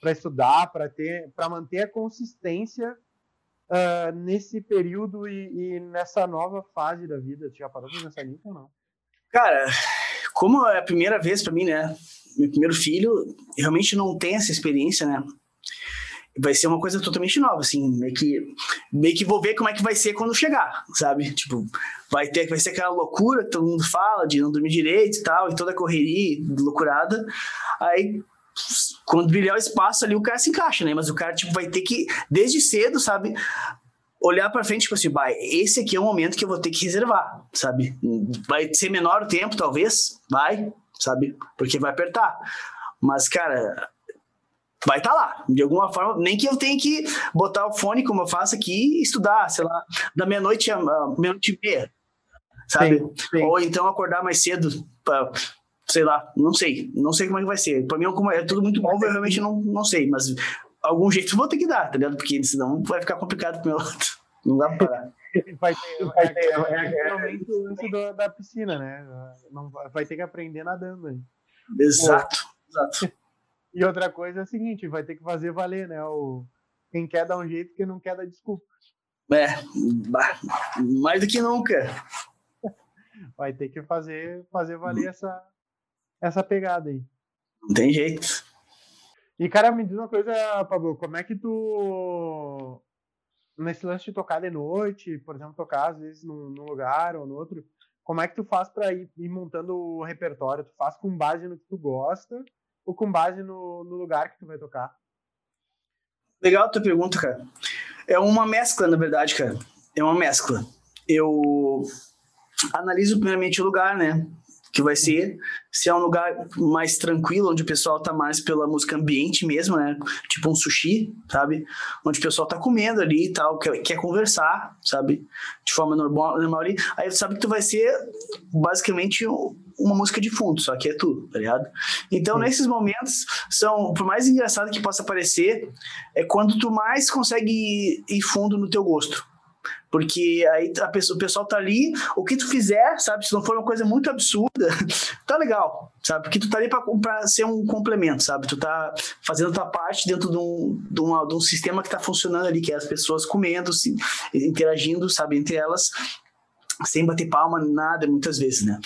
para estudar, para ter, para manter a consistência uh, nesse período e, e, nessa nova fase da vida. Tu já parou para pensar nisso ou não? Cara, como é a primeira vez para mim, né? Meu primeiro filho, realmente não tem essa experiência, né? Vai ser uma coisa totalmente nova, assim, meio que, meio que vou ver como é que vai ser quando chegar, sabe? Tipo, vai ter, vai ser aquela loucura que todo mundo fala de não dormir direito e tal, e toda a correria loucurada. Aí quando brilhar o espaço ali, o cara se encaixa, né? Mas o cara, tipo, vai ter que, desde cedo, sabe? Olhar para frente, tipo assim, vai, esse aqui é o momento que eu vou ter que reservar, sabe? Vai ser menor o tempo, talvez, vai, sabe? Porque vai apertar. Mas, cara, vai estar tá lá, de alguma forma, nem que eu tenha que botar o fone, como eu faço aqui, e estudar, sei lá, da meia-noite a meia-noite e meia, sabe? Sim, sim. Ou então acordar mais cedo para sei lá, não sei, não sei como é que vai ser. Para mim é, é tudo muito novo, eu realmente não, não sei, mas algum jeito vou ter que dar, tá ligado? Porque senão vai ficar complicado pro meu lado. Não dá pra parar. Vai ter, vai ter, realmente o lance da piscina, né? Não, vai ter que aprender nadando aí. Exato, exato. E outra coisa é a seguinte, vai ter que fazer valer, né? O, quem quer dar um jeito, quem não quer dar desculpa. É, mais do que nunca. Vai ter que fazer, fazer valer essa, essa pegada aí. Não tem jeito. E, cara, me diz uma coisa, Pablo, como é que tu. Nesse lance de tocar de noite, por exemplo, tocar às vezes num, num lugar ou no outro, como é que tu faz para ir, ir, montando o repertório? Tu faz com base no que tu gosta ou com base no, no lugar que tu vai tocar? Legal a tua pergunta, cara. É uma mescla, na verdade, cara. É uma mescla. Eu analiso primeiramente o lugar, né? Que vai ser se é um lugar mais tranquilo, onde o pessoal tá mais pela música ambiente mesmo, né? Tipo um sushi, sabe? Onde o pessoal tá comendo ali e tal, quer, quer conversar, sabe? De forma normal, normal ali. Aí tu sabe que tu vai ser basicamente uma música de fundo, só que é tudo, tá ligado? Então, Sim. nesses momentos, são, por mais engraçado que possa parecer, é quando tu mais consegue ir fundo no teu gosto. Porque aí a pessoa, o pessoal tá ali, o que tu fizer, sabe? Se não for uma coisa muito absurda, tá legal, sabe? Porque tu tá ali pra ser um complemento, sabe? Tu tá fazendo tua parte dentro de um, de, uma, de um sistema que tá funcionando ali, que é as pessoas comendo, se, interagindo, sabe? Entre elas, sem bater palma, nada, muitas vezes, né?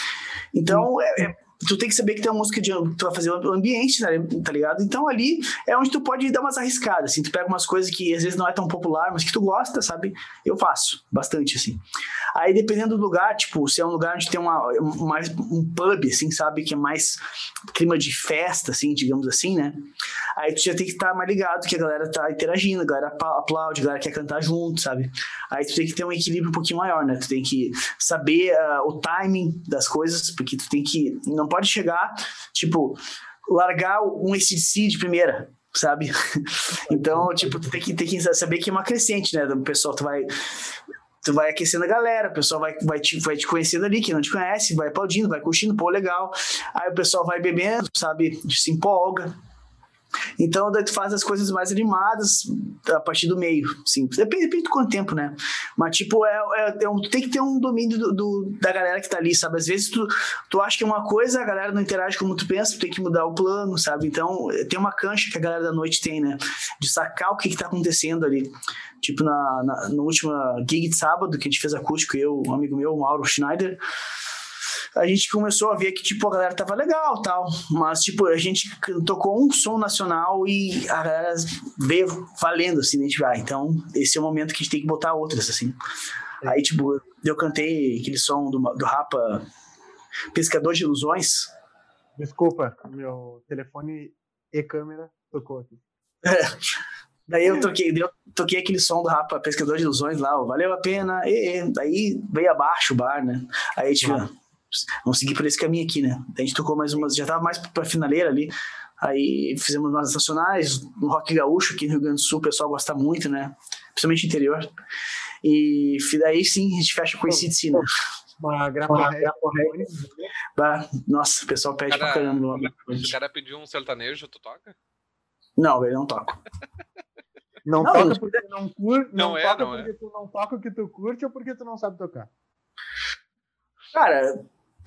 Então, é, é tu tem que saber que tem uma música de tu vai fazer o ambiente, tá, tá ligado? Então ali é onde tu pode dar umas arriscadas, assim, tu pega umas coisas que às vezes não é tão popular, mas que tu gosta, sabe? Eu faço bastante assim. Aí dependendo do lugar, tipo, se é um lugar onde tem uma, mais um pub assim, sabe, que é mais clima de festa assim, digamos assim, né? Aí tu já tem que estar tá mais ligado que a galera tá interagindo, a galera aplaude, a galera quer cantar junto, sabe? Aí tu tem que ter um equilíbrio um pouquinho maior, né? Tu tem que saber uh, o timing das coisas, porque tu tem que não pode chegar, tipo, largar um ACDC de primeira, sabe? Então, tipo, tu tem que, tem que saber que é uma crescente, né? O pessoal, tu vai tu vai aquecendo a galera, o pessoal vai, vai, te, vai te conhecendo ali, que não te conhece, vai aplaudindo, vai curtindo, pô, legal. Aí o pessoal vai bebendo, sabe? Se empolga. Então, daí tu faz as coisas mais animadas a partir do meio, sim. Depende, depende quanto tempo, né? Mas, tipo, é, é, é um, tem que ter um domínio do, do, da galera que tá ali, sabe? Às vezes tu, tu acha que é uma coisa, a galera não interage como tu pensa, tu tem que mudar o plano, sabe? Então, tem uma cancha que a galera da noite tem, né? De sacar o que que tá acontecendo ali. Tipo, na, na, na última gig de sábado, que a gente fez acústico, eu, um amigo meu, Mauro Schneider, a gente começou a ver que, tipo, a galera tava legal tal. Mas, tipo, a gente tocou um som nacional e a galera veio valendo, assim, né? Tipo, ah, então esse é o momento que a gente tem que botar outras, assim. Aí, tipo, eu cantei aquele som do, do Rapa Pescador de Ilusões. Desculpa, meu telefone e câmera tocou aqui. Daí eu toquei, eu toquei aquele som do Rapa Pescador de Ilusões lá, ó, valeu a pena, e, e, daí veio abaixo o bar, né? Aí, tipo, vamos seguir por esse caminho aqui, né? A gente tocou mais umas, já tava mais pra finaleira ali. Aí fizemos umas nacionais, no Rock Gaúcho, aqui no Rio Grande do Sul, o pessoal gosta muito, né? Principalmente interior. E daí sim, a gente fecha com esse né? Uma grapa Nossa, o pessoal pede cara, pra caramba. O cara pedir um sertanejo, tu toca? Não, ele não toca. Não, não toca porque não curte. Não, não, é, toca não porque é. tu não toca o que tu curte ou porque tu não sabe tocar? Cara,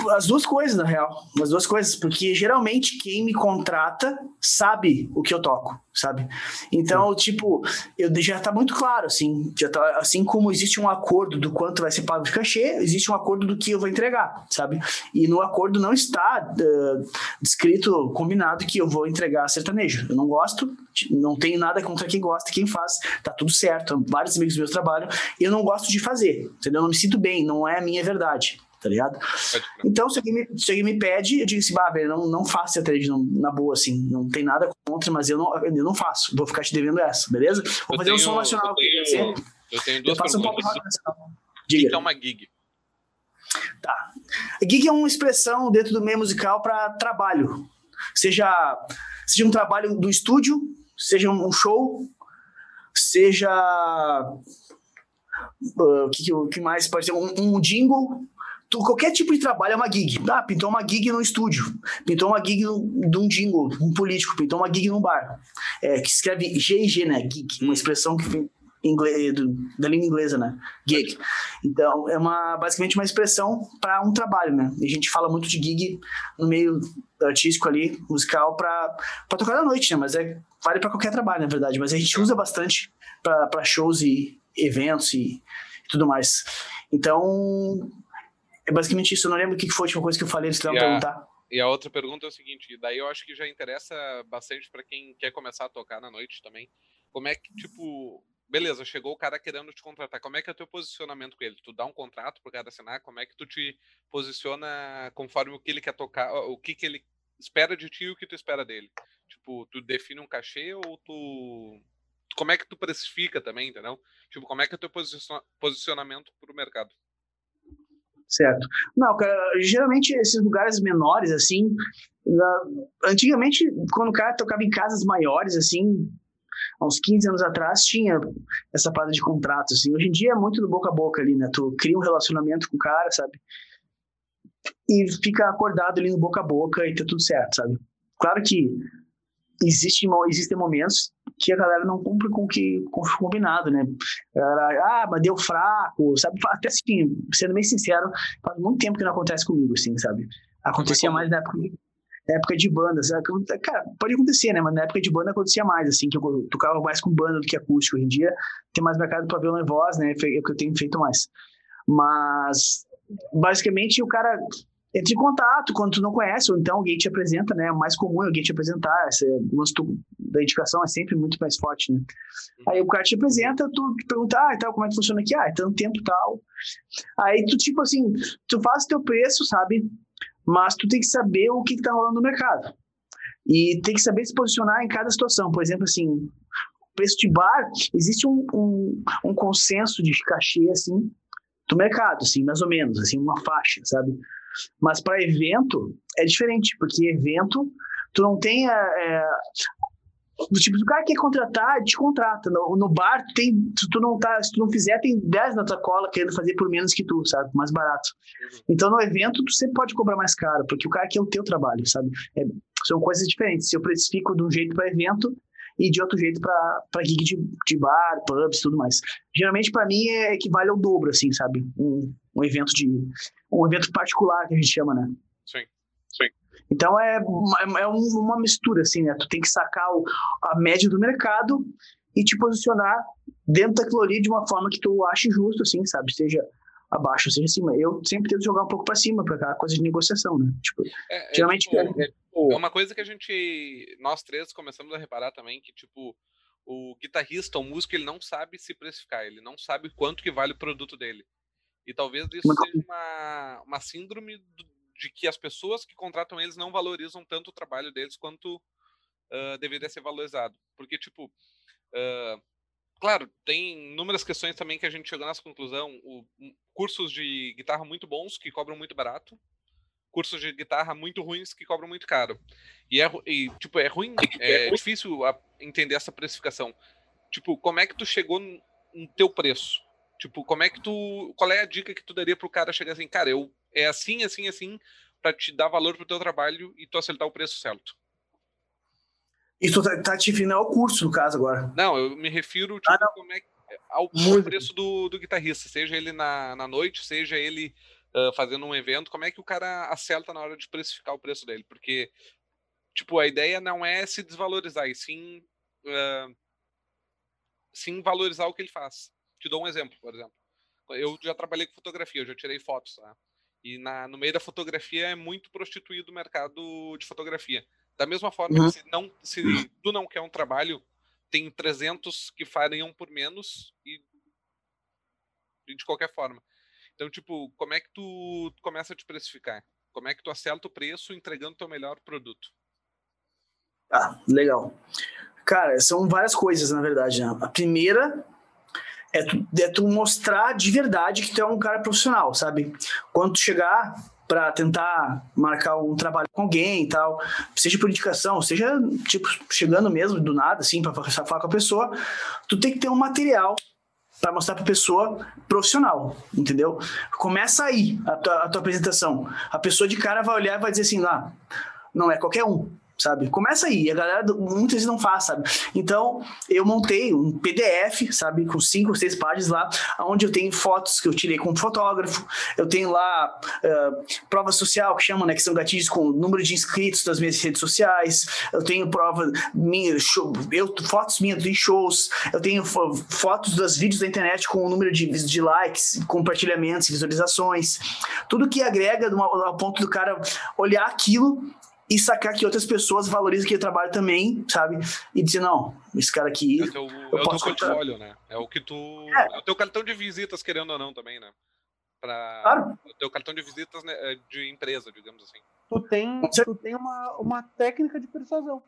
as duas coisas, na real. As duas coisas, porque geralmente quem me contrata sabe o que eu toco, sabe? Então, Sim. tipo, eu já tá muito claro, assim, já tá, assim como existe um acordo do quanto vai ser pago de cachê, existe um acordo do que eu vou entregar, sabe? E no acordo não está uh, descrito, combinado que eu vou entregar sertanejo. Eu não gosto, não tenho nada contra quem gosta, quem faz, tá tudo certo. Vários amigos meus trabalham, eu não gosto de fazer, entendeu? Eu não me sinto bem, não é a minha verdade tá ligado? Então, se alguém me, se alguém me pede, eu digo assim, bah, velho, não, não faço trade na boa, assim, não tem nada contra, mas eu não, eu não faço, vou ficar te devendo essa, beleza? Vou eu fazer tenho, um som nacional. Eu tenho, eu tenho duas eu perguntas. Um Diga. O que é uma gig? Tá. Gig é uma expressão dentro do meio musical para trabalho. Seja, seja um trabalho do estúdio, seja um show, seja o uh, que, que, mais pode ser? Um, um jingle, qualquer tipo de trabalho é uma gig. Ah, pintou uma gig no estúdio, pintou uma gig de um jingle, um político, pintou uma gig num bar. É, que escreve GG, né? Gig, uma expressão que vem inglês, da língua inglesa, né? Gig. Então, é uma, basicamente uma expressão para um trabalho, né? E a gente fala muito de gig no meio artístico ali, musical, para tocar na noite, né? Mas é, vale para qualquer trabalho, na verdade. Mas a gente usa bastante para shows e eventos e, e tudo mais. Então, é basicamente isso. Eu não lembro o que foi a última coisa que eu falei, eles queriam perguntar. E a outra pergunta é o seguinte, daí eu acho que já interessa bastante para quem quer começar a tocar na noite também. Como é que, tipo, beleza, chegou o cara querendo te contratar, como é que é o teu posicionamento com ele? Tu dá um contrato pro cara assinar, como é que tu te posiciona conforme o que ele quer tocar, o que que ele espera de ti e o que tu espera dele? Tipo, tu define um cachê ou tu... Como é que tu precifica também, entendeu? Tipo, como é que é o teu posicionamento pro mercado? Certo. Não, cara, geralmente esses lugares menores, assim, antigamente, quando o cara tocava em casas maiores, assim, há uns 15 anos atrás, tinha essa parada de contrato, assim. Hoje em dia é muito do boca a boca ali, né? Tu cria um relacionamento com o cara, sabe? E fica acordado ali no boca a boca e tá tudo certo, sabe? Claro que existe, existem momentos que a galera não cumpre com o que com o combinado, né? Galera, ah, mas deu fraco, sabe? Até assim, sendo bem sincero, faz muito tempo que não acontece comigo, assim, sabe? Acontecia mais na época, na época de banda, sabe? Cara, pode acontecer, né? Mas na época de banda acontecia mais, assim, que eu tocava mais com banda do que acústico. Hoje em dia tem mais mercado para violão e voz, né? É o que eu tenho feito mais. Mas, basicamente, o cara entre em contato quando tu não conhece, ou então alguém te apresenta, né? O mais comum é alguém te apresentar. Esse gosto da indicação é sempre muito mais forte, né? Uhum. Aí o cara te apresenta, tu pergunta, ah, então, como é que funciona aqui? Ah, é tanto tempo tal. Aí tu, tipo assim, tu faz teu preço, sabe? Mas tu tem que saber o que, que tá rolando no mercado. E tem que saber se posicionar em cada situação. Por exemplo, assim, preço de bar, existe um, um, um consenso de cachê, assim, do mercado, assim, mais ou menos, assim, uma faixa, sabe? Mas para evento é diferente, porque evento tu não tem. É, é tipo, se o cara quer contratar, te contrata. No, no bar, tem, se tu não tá, se tu não fizer, tem 10 na tua cola querendo fazer por menos que tu, sabe? Mais barato. Uhum. Então no evento, tu sempre pode cobrar mais caro, porque o cara quer o teu trabalho, sabe? É, são coisas diferentes. Se eu precifico de um jeito para evento e de outro jeito para gig de, de bar, pubs tudo mais. Geralmente, para mim, é, equivale ao dobro, assim, sabe? Um, um evento de um evento particular que a gente chama, né? Sim, sim. Então é, é, é uma mistura, assim, né? Tu tem que sacar o, a média do mercado e te posicionar dentro daquilo ali de uma forma que tu ache justo, assim, sabe? Seja abaixo, seja acima. Eu sempre tento jogar um pouco para cima, para aquela coisa de negociação, né? Tipo, é, é geralmente. Tipo, é, tipo, é uma coisa que a gente, nós três, começamos a reparar também que, tipo, o guitarrista, o músico, ele não sabe se precificar, ele não sabe quanto que vale o produto dele. E talvez isso seja uma, uma síndrome de que as pessoas que contratam eles não valorizam tanto o trabalho deles quanto uh, deveria ser valorizado. Porque, tipo, uh, claro, tem inúmeras questões também que a gente chegou nessa conclusão. O, cursos de guitarra muito bons, que cobram muito barato, cursos de guitarra muito ruins que cobram muito caro. E, é, e tipo, é ruim, é difícil entender essa precificação. Tipo, como é que tu chegou no teu preço? Tipo, como é que tu. Qual é a dica que tu daria pro cara chegar assim, cara, eu é assim, assim, assim, para te dar valor pro teu trabalho e tu acertar o preço certo? Isso tá, tá te referindo ao curso, no caso, agora. Não, eu me refiro tipo, ah, como é, ao, ao preço do, do guitarrista, seja ele na, na noite, seja ele uh, fazendo um evento, como é que o cara acerta na hora de precificar o preço dele? Porque, tipo, a ideia não é se desvalorizar, e sim, uh, sim valorizar o que ele faz. Te dou um exemplo, por exemplo. Eu já trabalhei com fotografia, eu já tirei fotos, tá? E na, no meio da fotografia é muito prostituído o mercado de fotografia. Da mesma forma uhum. que se, não, se tu não quer um trabalho, tem 300 que fariam por menos e, e de qualquer forma. Então, tipo, como é que tu começa a te precificar? Como é que tu acerta o preço entregando teu melhor produto? Ah, legal. Cara, são várias coisas, na verdade. Né? A primeira é tu, é tu mostrar de verdade que tu é um cara profissional, sabe? Quando tu chegar para tentar marcar um trabalho com alguém e tal, seja por indicação, seja tipo chegando mesmo do nada assim para falar com a pessoa, tu tem que ter um material para mostrar para pessoa profissional, entendeu? Começa aí a tua, a tua, apresentação. A pessoa de cara vai olhar e vai dizer assim, ah, não é qualquer um sabe? Começa aí, a galera muitas vezes não faz, sabe? Então, eu montei um PDF, sabe, com cinco ou seis páginas lá, onde eu tenho fotos que eu tirei com um fotógrafo, eu tenho lá uh, prova social, que chama, né, que são gatilhos com o número de inscritos das minhas redes sociais, eu tenho prova minha, show, eu, fotos minhas de shows, eu tenho fotos dos vídeos da internet com o número de, de likes, compartilhamentos, visualizações, tudo que agrega ao ponto do cara olhar aquilo e sacar que outras pessoas valorizam aquele trabalho também, sabe? E dizer, não, esse cara aqui. É, teu, é o teu portfólio, né? É o que tu. É. é. o teu cartão de visitas, querendo ou não, também, né? Pra... Claro. O teu cartão de visitas né, é de empresa, digamos assim. Tu tem, tu tem uma, uma técnica de persuasão.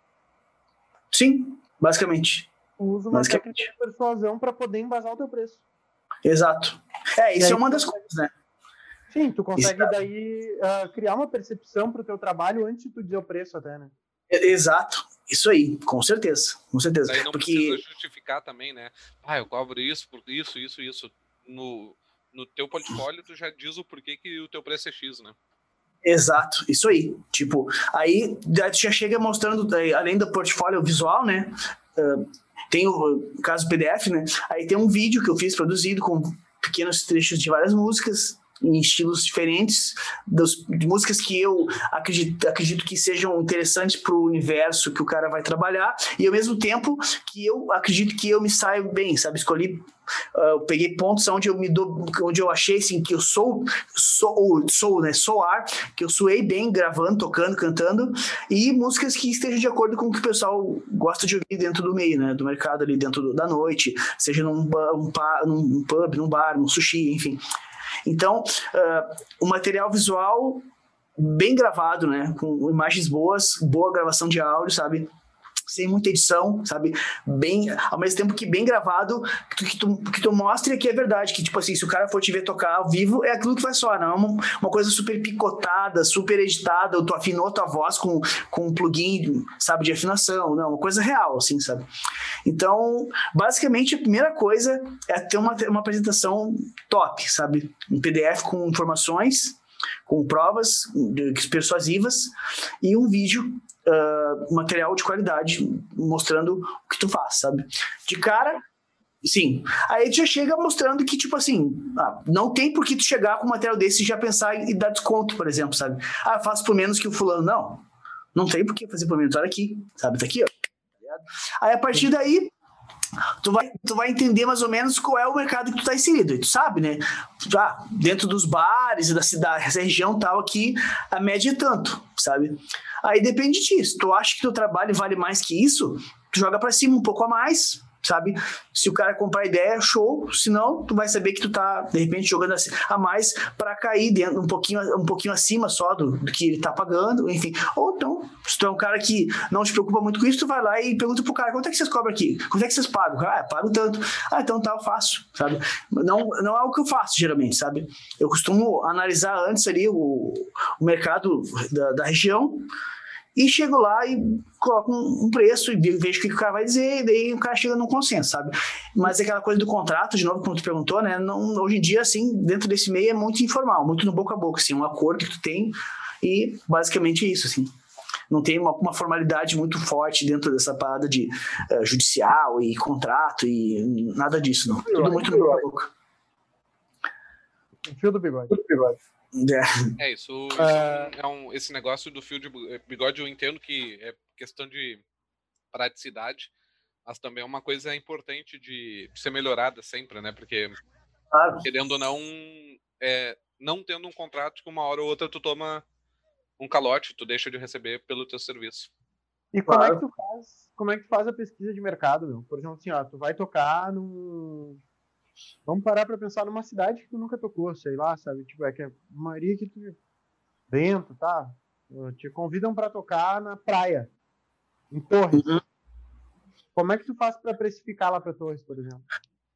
Sim, basicamente. Tu usa uma basicamente. técnica de persuasão para poder embasar o teu preço. Exato. É, isso é uma das coisas, né? Sim, tu consegue Exato. daí uh, criar uma percepção para o teu trabalho antes de tu dizer o preço até, né? Exato, isso aí, com certeza, com certeza. Daí não Porque... precisa justificar também, né? Ah, eu cobro isso por isso, isso, isso. No, no teu portfólio tu já diz o porquê que o teu preço é X, né? Exato, isso aí. Tipo, aí já chega mostrando, além do portfólio visual, né? Uh, tem o caso PDF, né? Aí tem um vídeo que eu fiz produzido com pequenos trechos de várias músicas em estilos diferentes, dos, de músicas que eu acredito, acredito que sejam interessantes para o universo que o cara vai trabalhar, e ao mesmo tempo que eu acredito que eu me saio bem, sabe? Escolhi Uh, peguei pontos onde eu me dou, onde eu achei assim que eu sou sou sou né? Soar que eu suei bem gravando tocando cantando e músicas que estejam de acordo com o que o pessoal gosta de ouvir dentro do meio né? Do mercado ali dentro do, da noite seja num, um, num pub num bar num sushi enfim então, uh, o material visual bem gravado, né? Com imagens boas, boa gravação de áudio, sabe? Sem muita edição, sabe? Bem, ao mesmo tempo que bem gravado, que tu, que tu, que tu mostre que é verdade, que tipo assim, se o cara for te ver tocar ao vivo, é aquilo que vai soar, não é uma, uma coisa super picotada, super editada, tu afinou tua voz com, com um plugin, sabe, de afinação, não, uma coisa real, assim, sabe? Então, basicamente, a primeira coisa é ter uma, uma apresentação top, sabe? Um PDF com informações, com provas persuasivas e um vídeo uh, material de qualidade mostrando o que tu faz, sabe? De cara, sim. Aí tu já chega mostrando que, tipo assim, ah, não tem por que tu chegar com um material desse e já pensar e dar desconto, por exemplo, sabe? Ah, faço por menos que o fulano. Não, não tem por que fazer por menos. Olha aqui, sabe? Tá aqui, ó. Aí a partir daí, tu vai, tu vai entender mais ou menos qual é o mercado que tu tá inserido. E tu sabe, né? Ah, dentro dos bares e da cidade, essa região tal aqui, a média é tanto, sabe? Aí depende disso. Tu acha que teu trabalho vale mais que isso? Tu joga para cima um pouco a mais, sabe? Se o cara comprar ideia, show. Se não, tu vai saber que tu tá, de repente, jogando a mais para cair dentro, um pouquinho, um pouquinho acima só do, do, que ele tá pagando, enfim. Ou então, se tu é um cara que não se preocupa muito com isso, tu vai lá e pergunta pro cara, quanto é que vocês cobram aqui? Quanto é que vocês pagam? Ah, pago tanto. Ah, então tá, eu faço, sabe? Não, não é o que eu faço, geralmente, sabe? Eu costumo analisar antes ali o, o mercado da, da região, e chego lá e coloco um, preço e vejo o que o cara vai dizer, e daí o cara chega num consenso, sabe? Mas aquela coisa do contrato, de novo, como tu perguntou, né? Não, hoje em dia, assim, dentro desse meio é muito informal, muito no boca a boca, assim, um acordo que tu tem e basicamente é isso, assim. Não tem uma, uma formalidade muito forte dentro dessa parada de uh, judicial e contrato e nada disso, não. Tudo muito no boca a boca. Fio do bigode. Fio do bigode. É, é isso, isso uh... é um, esse negócio do fio de bigode eu entendo que é questão de praticidade, mas também é uma coisa importante de ser melhorada sempre, né? Porque claro. querendo ou não, é, não tendo um contrato que uma hora ou outra tu toma um calote, tu deixa de receber pelo teu serviço. E como claro. é que tu faz? Como é que tu faz a pesquisa de mercado, meu? Por exemplo, assim, ó, tu vai tocar num Vamos parar para pensar numa cidade que tu nunca tocou, sei lá, sabe? Tipo, é que a maioria que tu. Bento, tá? Te convidam para tocar na praia, em Torres. Uhum. Como é que tu faz para precificar lá para Torres, por exemplo?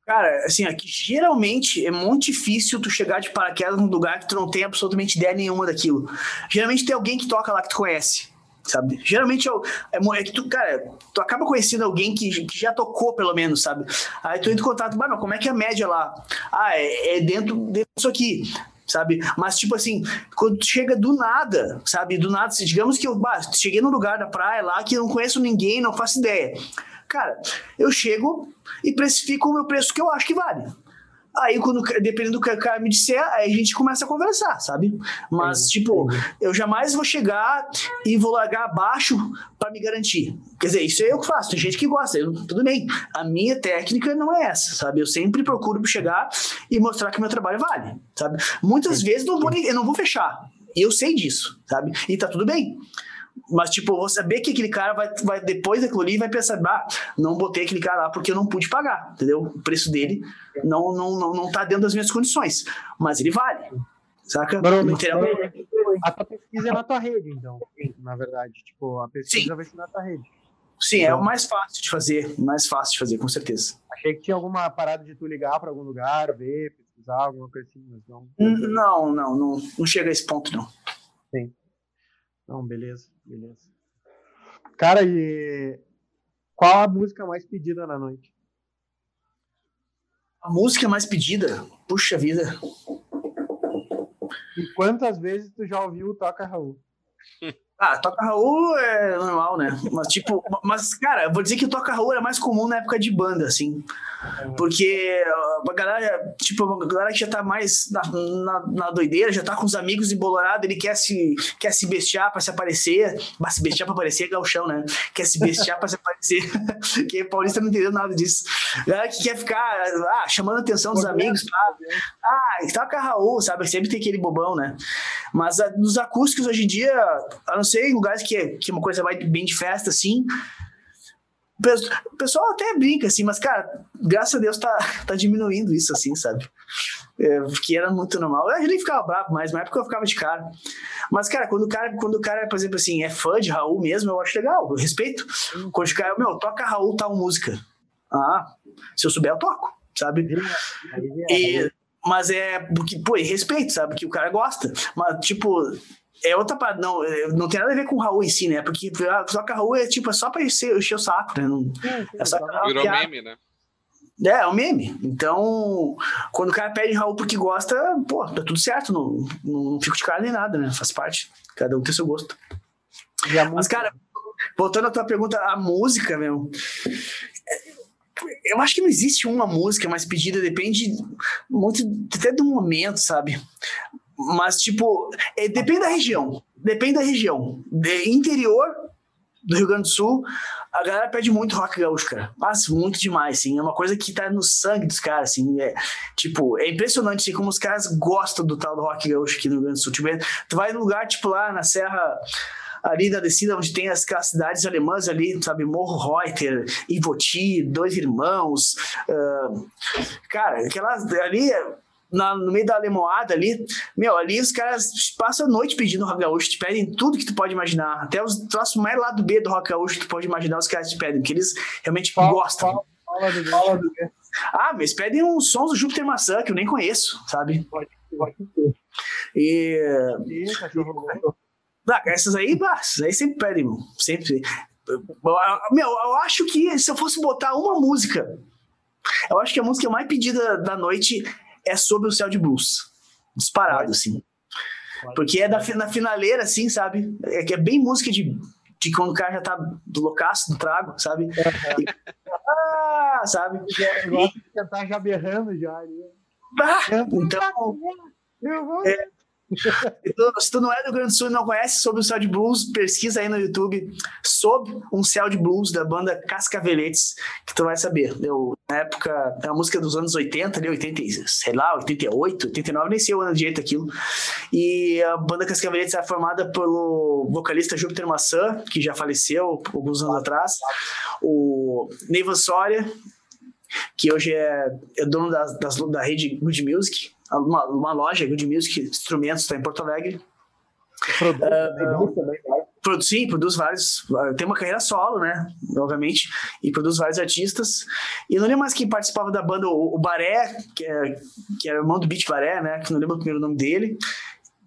Cara, assim, aqui geralmente é muito difícil tu chegar de paraquedas num lugar que tu não tem absolutamente ideia nenhuma daquilo. Geralmente tem alguém que toca lá que tu conhece sabe? Geralmente é, é, que tu, cara, tu acaba conhecendo alguém que, que já tocou, pelo menos, sabe? Aí tu entra em contato, mas como é que é a média lá? Ah, é, é dentro, dentro disso aqui sabe? Mas, tipo assim, quando tu chega do nada, sabe? Do nada, se digamos que eu bah, cheguei num lugar da praia lá que não conheço ninguém, não faço ideia. Cara, eu chego e precifico o meu preço que eu acho que vale. Aí, quando, dependendo do que o cara me disser, aí a gente começa a conversar, sabe? Mas, tipo, eu jamais vou chegar e vou largar abaixo para me garantir. Quer dizer, isso é eu que faço. Tem gente que gosta, eu, tudo bem. A minha técnica não é essa, sabe? Eu sempre procuro chegar e mostrar que meu trabalho vale, sabe? Muitas vezes não vou, eu não vou fechar. Eu sei disso, sabe? E tá tudo bem. Mas, tipo, vou saber que aquele cara vai, vai depois daquilo ali, vai pensar, ah, não botei aquele cara lá porque eu não pude pagar, entendeu? O preço dele não, não, não, não tá dentro das minhas condições. Mas ele vale, saca? a tua pesquisa é na tua rede, então, na verdade. Tipo, a pesquisa Sim. vai ser na tua rede. Sim, então, é o mais fácil de fazer, mais fácil de fazer, com certeza. Achei que tinha alguma parada de tu ligar para algum lugar, ver, pesquisar, alguma coisa assim, mas não. Não, não, não, não chega a esse ponto, não. Sim. Não, beleza, beleza. Cara, e qual a música mais pedida na noite? A música mais pedida? Puxa vida. E quantas vezes tu já ouviu o Toca Raul? Ah, Toca Raul é normal, né? Mas, tipo, mas, cara, eu vou dizer que Toca Raul era mais comum na época de banda, assim. Porque a galera, tipo, a galera que já tá mais na, na, na doideira, já tá com os amigos embolorados, ele quer se, quer se bestiar pra se aparecer. Mas se bestiar pra aparecer é galchão, né? Quer se bestiar pra se aparecer. que paulista não entendeu nada disso. Galera que quer ficar ah, chamando a atenção dos amigos. Tá? Ah, Toca Raul, sabe? Sempre tem aquele bobão, né? Mas a, nos acústicos hoje em dia, a não ser em lugares que, que é uma coisa vai bem de festa, assim, o pessoal até brinca, assim, mas, cara, graças a Deus tá, tá diminuindo isso, assim, sabe? É, que era muito normal. Eu nem ficava bravo mais, na época eu ficava de cara. Mas, cara, quando o cara, quando o cara, por exemplo, assim, é fã de Raul mesmo, eu acho legal, eu respeito. Quando o cara, meu, toca Raul tal música. Ah, se eu souber, eu toco, sabe? E, mas é porque, pô, respeito, sabe? Que o cara gosta. Mas, tipo, é outra parada, não, é, não tem nada a ver com o Raul em si, né? Porque só que o Raul é tipo, é só pra encher, encher o saco, né? Não, é, só Virou meme, né? É, é um meme. Então, quando o cara pede Raul porque gosta, pô, tá tudo certo. Não, não fico de cara nem nada, né? Faz parte. Cada um tem seu gosto. Mas, cara, voltando à tua pergunta, a música, meu. Eu acho que não existe uma música mais pedida, depende muito até do momento, sabe? Mas, tipo, é, depende da região. Depende da região. De interior do Rio Grande do Sul, a galera pede muito rock gaúcho, cara. Mas muito demais, assim. É uma coisa que tá no sangue dos caras, assim. É, tipo, é impressionante assim, como os caras gostam do tal do rock gaúcho aqui no Rio Grande do Sul. Tipo, tu vai num lugar, tipo, lá na Serra ali da descida onde tem as, as cidades alemãs ali, sabe, Morro Reuter, Ivoti, Dois Irmãos, uh, cara, aquelas ali na, no meio da lemoada ali, meu, ali os caras passam a noite pedindo rock gaúcho, te pedem tudo que tu pode imaginar, até os troços mais lado B do rock gaúcho que tu pode imaginar, os caras te pedem, porque eles realmente fala, gostam. Fala, fala do, fala do... Ah, mas pedem uns sons do Júpiter Maçã que eu nem conheço, sabe? Pode, pode. E... e cachorro ah, essas aí, bah, essas aí sempre pedem, sempre. Meu, eu acho que se eu fosse botar uma música, eu acho que a música mais pedida da noite é sobre o céu de blues. Disparado, assim. Porque é da, na finaleira, assim, sabe? É que é bem música de, de quando o cara já tá do loucaço, do trago, sabe? E, ah, sabe? Eu gosto de cantar já berrando já. Ah, então... Eu vou... É, então, se tu não é do Rio Grande do Sul e não conhece sobre o Céu de Blues, pesquisa aí no YouTube sobre um Céu de Blues da banda Cascaveletes, que tu vai saber. Eu, na época, é uma música dos anos 80, ali, 80, sei lá, 88, 89, nem sei o ano direito aquilo. E a banda Cascaveletes é formada pelo vocalista Júpiter Maçã, que já faleceu alguns anos atrás, o Neiva Soria, que hoje é, é dono das, da rede Good Music, uma, uma loja de music, instrumentos, está em Porto Alegre. Produz, uh, também, Produz, sim, produz vários. Tem uma carreira solo, né? Obviamente. E produz vários artistas. E não lembro mais quem participava da banda, o, o Baré, que, é, que era irmão do Beat Baré, né? Que não lembro o primeiro nome dele.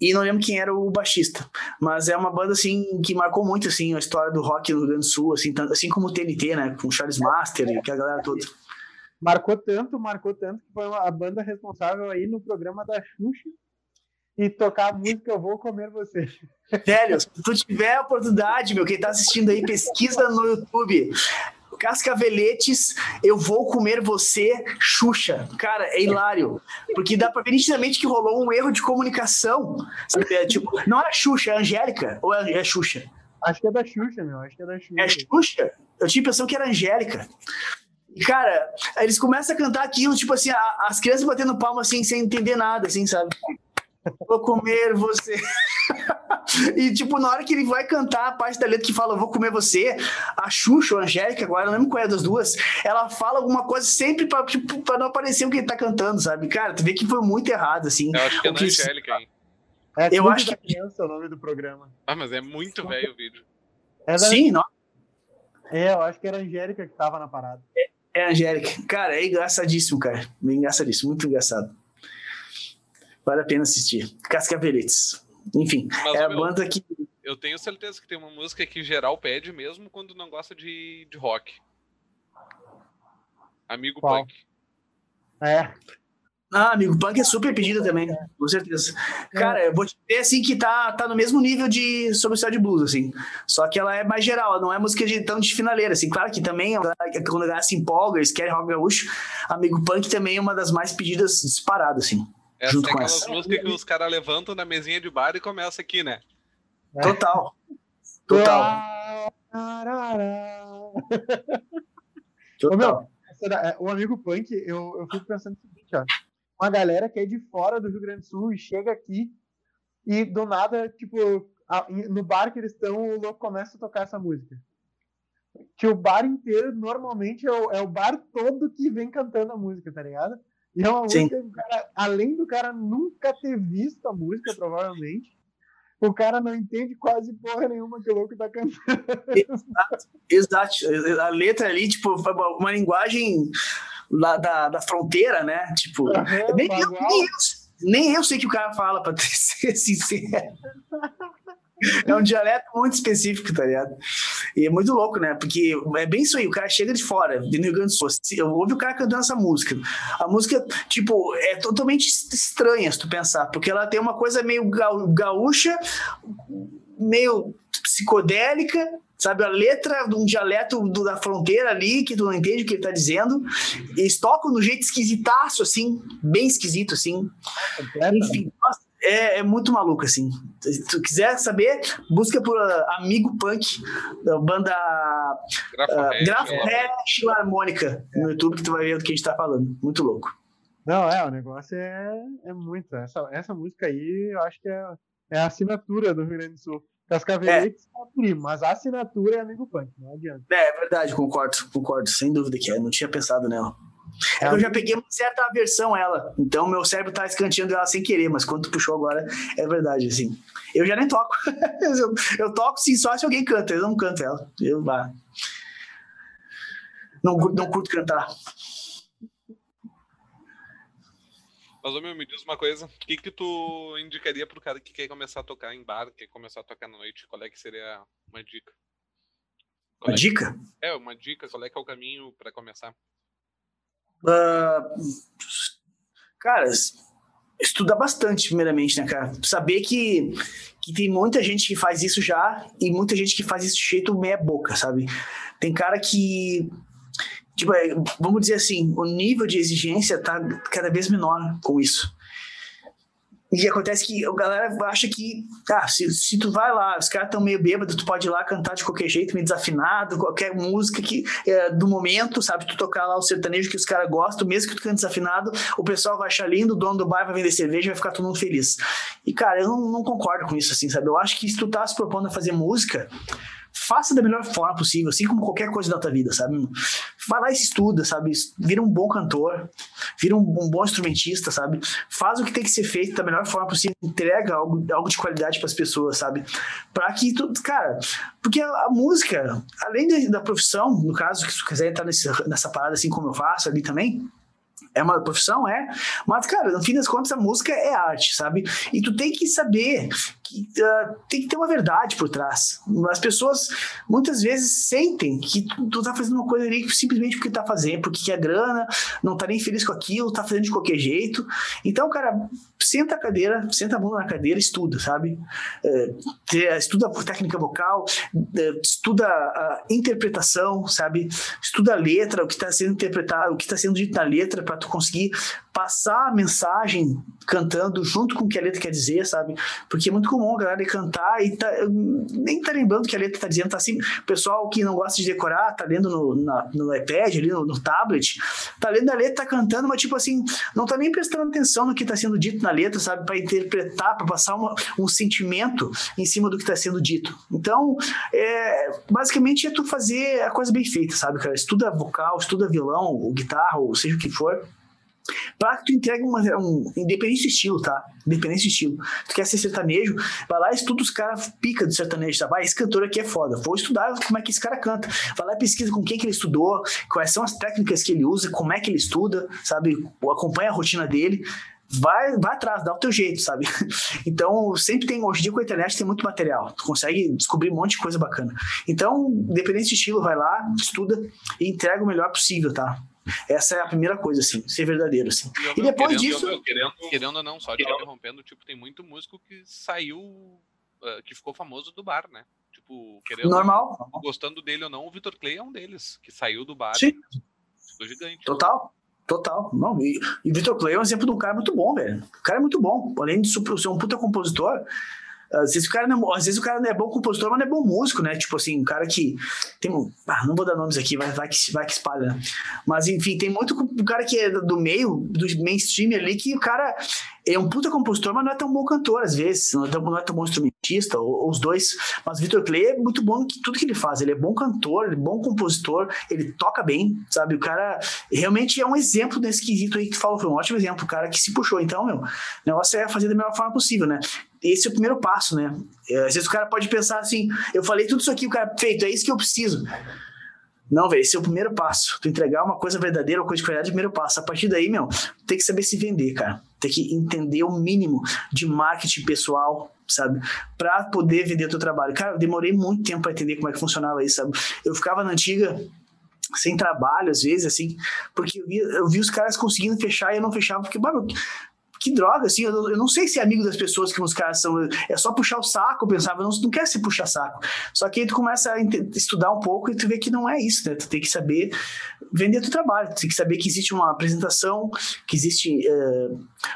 E não lembro quem era o baixista. Mas é uma banda, assim, que marcou muito, assim, a história do rock no Rio Grande do Sul, assim, assim como o TNT, né? Com o Charles Master e a galera toda marcou tanto, marcou tanto que foi a banda responsável aí no programa da Xuxa e tocar a música Eu Vou Comer Você. Velho, se tu tiver a oportunidade, meu, quem tá assistindo aí, pesquisa no YouTube. Cascaveletes, eu vou comer você, Xuxa. Cara, é hilário. Porque dá pra ver nitidamente que rolou um erro de comunicação. Sabe? É, tipo, não é Xuxa, é Angélica ou é, é Xuxa? Acho que é da Xuxa, meu. Acho que é da Xuxa. É Xuxa? Eu tinha a impressão que era Angélica. Cara, eles começam a cantar aquilo, tipo assim, a, as crianças batendo palma assim, sem entender nada, assim, sabe? Vou comer você. e, tipo, na hora que ele vai cantar a parte da letra que fala Vou comer você, a Xuxa ou a Angélica, agora, eu não lembro qual é das duas, ela fala alguma coisa sempre pra, tipo, pra não aparecer o que ele tá cantando, sabe? Cara, tu vê que foi muito errado, assim. Eu acho que é na Angélica, hein? É, eu acho que. Criança, é o nome do programa. Ah, mas é muito velho o vídeo. É Sim, não. É, eu acho que era a Angélica que tava na parada. É, é a Angélica. Cara, é engraçadíssimo, cara. É engraçadíssimo, muito engraçado. Vale a pena assistir. Cascaveletes. Enfim, Mas, é a meu, banda que. Eu tenho certeza que tem uma música que geral pede mesmo quando não gosta de, de rock. Amigo Qual? Punk. É. Ah, amigo, punk é super pedida também, com certeza. Cara, eu vou te dizer assim que tá, tá no mesmo nível de Sobre o Céu de Blues, assim. Só que ela é mais geral, não é música de tão de finaleira, assim. Claro que também, quando a galera se empolga, eles querem rock gaúcho, amigo punk também é uma das mais pedidas disparadas, assim. Essa junto é aquelas essa. músicas que os caras levantam na mesinha de bar e começa aqui, né? É. Total. Total. Total. Ô, meu, é, o amigo punk, eu, eu fico pensando o seguinte, ó uma galera que é de fora do Rio Grande do Sul e chega aqui e do nada, tipo, no bar que eles estão, o louco começa a tocar essa música. Que o bar inteiro, normalmente, é o, é o bar todo que vem cantando a música, tá ligado? E é uma Sim. música, cara, além do cara nunca ter visto a música, provavelmente, o cara não entende quase porra nenhuma que o louco tá cantando. Exato, exato. A letra ali, tipo, uma linguagem lá da, da fronteira, né? Tipo, uhum, nem, eu, nem, eu, nem, eu, sei que o cara fala, pra ser sincero. É um dialeto muito específico, tá ligado? E é muito louco, né? Porque é bem isso aí, o cara chega de fora, do Rio Grande do Sul, eu ouvi o cara cantando essa música. A música, tipo, é totalmente estranha, se tu pensar, porque ela tem uma coisa meio gaúcha, meio psicodélica, sabe? A letra de um dialeto do, da fronteira ali, que tu não entende o que ele tá dizendo. Eles tocam no jeito esquisitaço, assim, bem esquisito, assim. Enfim, nossa, é, é, muito maluco, assim. Se tu quiser saber, busca por uh, Amigo Punk, da banda Grafo uh, Harmônica no YouTube, que tu vai ver do que a gente tá falando. Muito louco. Não, é, o negócio é, é muito. Essa, essa música aí, eu acho que é É a assinatura do Rio Grande do Sul. Cascaveletes é. mas a assinatura é amigo punk, não adianta. É, é verdade, concordo, concordo, sem dúvida que é. Não tinha pensado nela. É eu já peguei uma certa aversão a ela. Então meu cérebro tá escanteando ela sem querer, mas quando tu puxou agora, é verdade, assim. Eu já nem toco. eu, eu, toco sim só se alguém canta, eu não canto ela. Eu bah, não, não curto cantar. Mas, meu, me diz uma coisa, o que que tu indicaria pro cara que quer começar a tocar em bar, quer começar a tocar na noite? Qual é que seria uma dica? Qual uma é dica? Que... É, uma dica, qual é que é o caminho para começar? Uh, cara, estudar bastante, primeiramente, né, cara? Saber que, que tem muita gente que faz isso já e muita gente que faz isso de jeito meia boca, sabe? Tem cara que tipo, é, vamos dizer assim, o nível de exigência tá cada vez menor com isso. E acontece que a galera acha que, ah, se, se tu vai lá, os caras estão meio bêbados, tu pode ir lá cantar de qualquer jeito, meio desafinado, qualquer música que é, do momento, sabe? Tu tocar lá o sertanejo que os caras gostam, mesmo que tu cante desafinado, o pessoal vai achar lindo, o dono do bar vai vender cerveja vai ficar todo mundo feliz. E, cara, eu não, não concordo com isso, assim, sabe? Eu acho que se tu tá se propondo a fazer música, faça da melhor forma possível, assim como qualquer coisa da tua vida, sabe? Vai lá e se estuda, sabe? Vira um bom cantor, vira um, um, bom instrumentista, sabe? Faz o que tem que ser feito da melhor forma possível, entrega algo, algo de qualidade para as pessoas, sabe? Para que tu, cara, porque a, a música, além da, da, profissão, no caso, que tu quiser entrar nesse, nessa parada assim como eu faço ali também, é uma profissão, é. Mas, cara, no fim das contas, a música é arte, sabe? E tu tem que saber que uh, tem que ter uma verdade por trás. As pessoas muitas vezes sentem que tu, tu tá fazendo uma coisa ali simplesmente porque tá fazendo, porque quer grana, não tá nem feliz com aquilo, tá fazendo de qualquer jeito. Então, cara, senta a cadeira, senta a bunda na cadeira, estuda, sabe? Uh, estuda técnica vocal, uh, estuda a interpretação, sabe? Estuda a letra, o que está sendo interpretado, o que está sendo dito na letra para tu conseguir passar a mensagem cantando junto com o que a letra quer dizer, sabe? Porque é muito comum a galera cantar e tá, nem tá lembrando o que a letra tá dizendo, tá assim, o pessoal que não gosta de decorar, tá lendo no, na, no iPad, ali no, no, tablet, tá lendo a letra, tá cantando, mas tipo assim, não tá nem prestando atenção no que tá sendo dito na letra, sabe? Para interpretar, para passar uma, um sentimento em cima do que tá sendo dito. Então, é, basicamente é tu fazer a coisa bem feita, sabe, cara? Estuda vocal, estuda violão, ou guitarra, ou seja o que for para que tu entregue uma, um independente estilo, tá? Independente estilo. Tu quer ser sertanejo, vai lá estuda os caras pica do sertanejo, tá? Vai, esse cantor aqui é foda. Vou estudar como é que esse cara canta. Vai lá pesquisa com quem que ele estudou, quais são as técnicas que ele usa, como é que ele estuda, sabe? Acompanha a rotina dele vai, vai atrás, dá o teu jeito, sabe? Então, sempre tem, hoje em dia com a internet tem muito material, tu consegue descobrir um monte de coisa bacana. Então, independente de estilo, vai lá, estuda e entrega o melhor possível, tá? Essa é a primeira coisa, assim, ser verdadeiro, assim. E, e depois querendo, disso. querendo, querendo ou não, só te interrompendo, tipo, tem muito músico que saiu, uh, que ficou famoso do bar, né? Tipo, querendo. Normal. Gostando dele ou não, o Vitor Clay é um deles, que saiu do bar. Sim. Ficou gigante. Total. Total. Não, e, e Vitor Clay é um exemplo de um cara muito bom, velho. O cara é muito bom. Além de ser um puta compositor, às vezes o cara não, às vezes o cara não é bom compositor, mas não é bom músico, né? Tipo assim, um cara que tem um, ah, não vou dar nomes aqui, vai, vai que vai que espalha. Né? Mas enfim, tem muito um cara que é do meio, do mainstream ali que o cara é um puta compositor, mas não é tão bom cantor às vezes, não é tão, não é tão bom instrumentista, ou, ou os dois. Mas Victor Clay é muito bom em tudo que ele faz. Ele é bom cantor, ele é bom compositor, ele toca bem, sabe? O cara realmente é um exemplo nesse quesito aí que tu falou, foi um ótimo exemplo, o cara que se puxou. Então, meu, o negócio é fazer da melhor forma possível, né? Esse é o primeiro passo, né? É, às vezes o cara pode pensar assim, eu falei tudo isso aqui, o cara, feito, é isso que eu preciso. Não, velho, esse é o primeiro passo. Tu entregar uma coisa verdadeira, uma coisa de qualidade, é o primeiro passo. A partir daí, meu, tem que saber se vender, cara. Tem que entender o mínimo de marketing pessoal, sabe? Para poder vender o teu trabalho. Cara, eu demorei muito tempo para entender como é que funcionava isso, sabe? Eu ficava na antiga sem trabalho, às vezes, assim, porque eu vi, eu vi os caras conseguindo fechar e eu não fechava, porque, bah, que droga, assim, eu, eu, não sei se é amigo das pessoas que os caras são, é só puxar o saco, eu pensava, não, não quer se puxar saco. Só que aí tu começa a estudar um pouco e tu vê que não é isso, né? Tu tem que saber vender teu trabalho, tu tem que saber que existe uma apresentação, que existe é,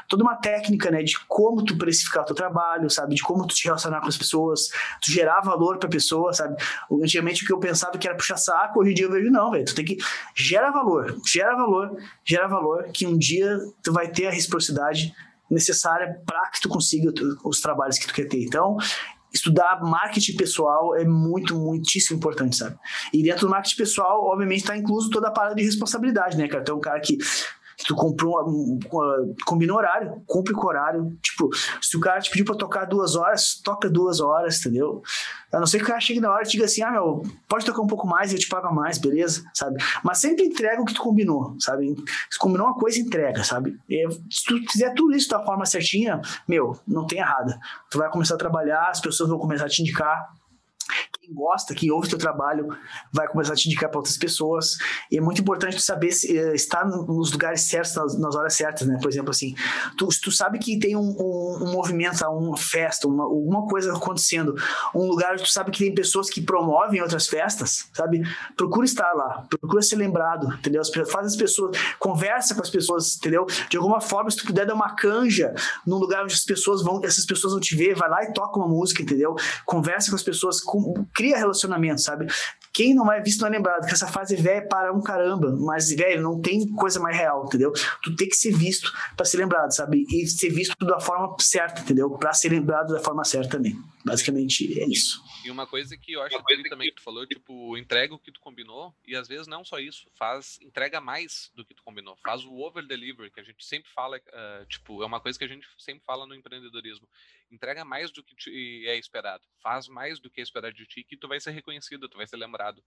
toda uma técnica, né, de como tu precificar teu trabalho, sabe, de como tu te relacionar com as pessoas, tu gerar valor pra pessoa, sabe. Antigamente o que eu pensava que era puxar saco, hoje em dia eu vejo não, velho, tu tem que gerar valor, gera valor, gera valor, que um dia tu vai ter a reciprocidade necessária para que tu consiga os trabalhos que tu quer ter. Então, estudar marketing pessoal é muito, muitíssimo importante, sabe? E dentro do marketing pessoal, obviamente, está incluso toda a parada de responsabilidade, né, cara? Então, um cara que tu comprou, um, um, combina horário, cumpre com horário. Tipo, se o cara te pediu pra tocar duas horas, toca duas horas, entendeu? A não ser que o cara chegue na hora e diga assim, ah, meu, pode tocar um pouco mais e eu te pago mais, beleza? Sabe? Mas sempre entrega o que tu combinou, sabe? Se combinou uma coisa, entrega, sabe? E se tu fizer tudo isso da forma certinha, meu, não tem errada. Tu vai começar a trabalhar, as pessoas vão começar a te indicar, quem gosta, quem ouve teu trabalho, vai começar a te indicar para outras pessoas. E é muito importante saber se, uh, estar nos lugares certos, nas, nas, horas certas, né? Por exemplo, assim, tu, tu sabe que tem um, um, um movimento, uma festa, uma, alguma coisa acontecendo, um lugar tu sabe que tem pessoas que promovem outras festas, sabe? Procura estar lá, procura ser lembrado, entendeu? Faz as pessoas, conversa com as pessoas, entendeu? De alguma forma, se tu puder dar uma canja num lugar onde as pessoas vão, essas pessoas vão te ver, vai lá e toca uma música, entendeu? Conversa com as pessoas, com, cria relacionamento, sabe? Quem não é visto não é lembrado, que essa fase velha é para um caramba, mas, velho, não tem coisa mais real, entendeu? Tu tem que ser visto para ser lembrado, sabe? E ser visto da forma certa, entendeu? Para ser lembrado da forma certa também. Basicamente é isso. E uma coisa que eu acho que também que tu falou, tipo, entrega o que tu combinou, e às vezes não só isso, faz, entrega mais do que tu combinou, faz o over delivery, que a gente sempre fala, uh, tipo, é uma coisa que a gente sempre fala no empreendedorismo. Entrega mais do que é esperado, faz mais do que é esperado de ti, que tu vai ser reconhecido, tu vai ser lembrado.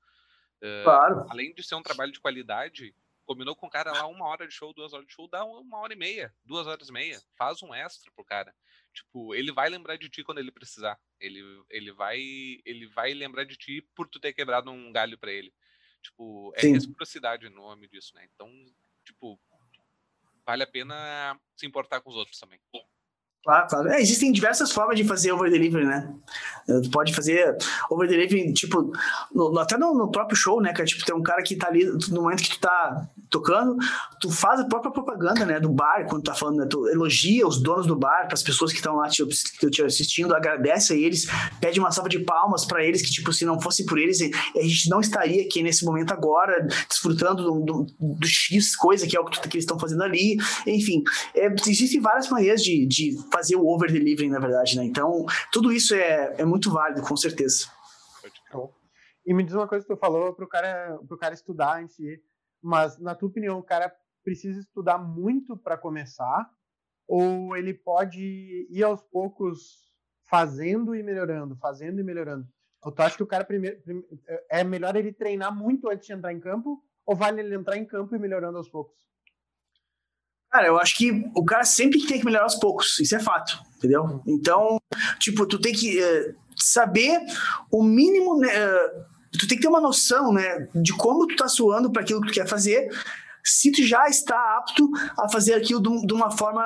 Uh, claro. Além de ser um trabalho de qualidade, combinou com o cara lá uma hora de show, duas horas de show, dá uma hora e meia, duas horas e meia, faz um extra pro cara. Tipo, ele vai lembrar de ti quando ele precisar. Ele, ele vai ele vai lembrar de ti por tu ter quebrado um galho para ele. Tipo, é Sim. reciprocidade no nome disso, né? Então, tipo, vale a pena se importar com os outros também. Claro, claro. É, existem diversas formas de fazer over delivery, né? Tu pode fazer over delivery, tipo, no, até no, no, próprio show, né? Que tipo, tem um cara que tá ali no momento que tu tá tocando, tu faz a própria propaganda, né? Do bar, quando tu tá falando, né? Tu elogia os donos do bar, as pessoas que estão lá te, te, assistindo, agradece a eles, pede uma salva de palmas para eles, que, tipo, se não fosse por eles, a gente não estaria aqui nesse momento agora, desfrutando do, do, do X coisa que é o que, que eles estão fazendo ali. Enfim, é, existem várias maneiras de, de fazer o over delivery, na verdade, né? Então, tudo isso é, é muito válido, com certeza. E me diz uma coisa que tu falou pro cara, pro cara estudar em si, mas na tua opinião, o cara precisa estudar muito para começar ou ele pode ir aos poucos fazendo e melhorando, fazendo e melhorando? Ou tu acha que o cara primeiro é melhor ele treinar muito antes de entrar em campo ou vale ele entrar em campo e melhorando aos poucos? Cara, eu acho que o cara sempre tem que melhorar aos poucos, isso é fato, entendeu? Então, tipo, tu tem que uh, saber o mínimo, né, uh, tu tem que ter uma noção, né, de como tu tá suando para aquilo que tu quer fazer, se tu já está apto a fazer aquilo de, uma forma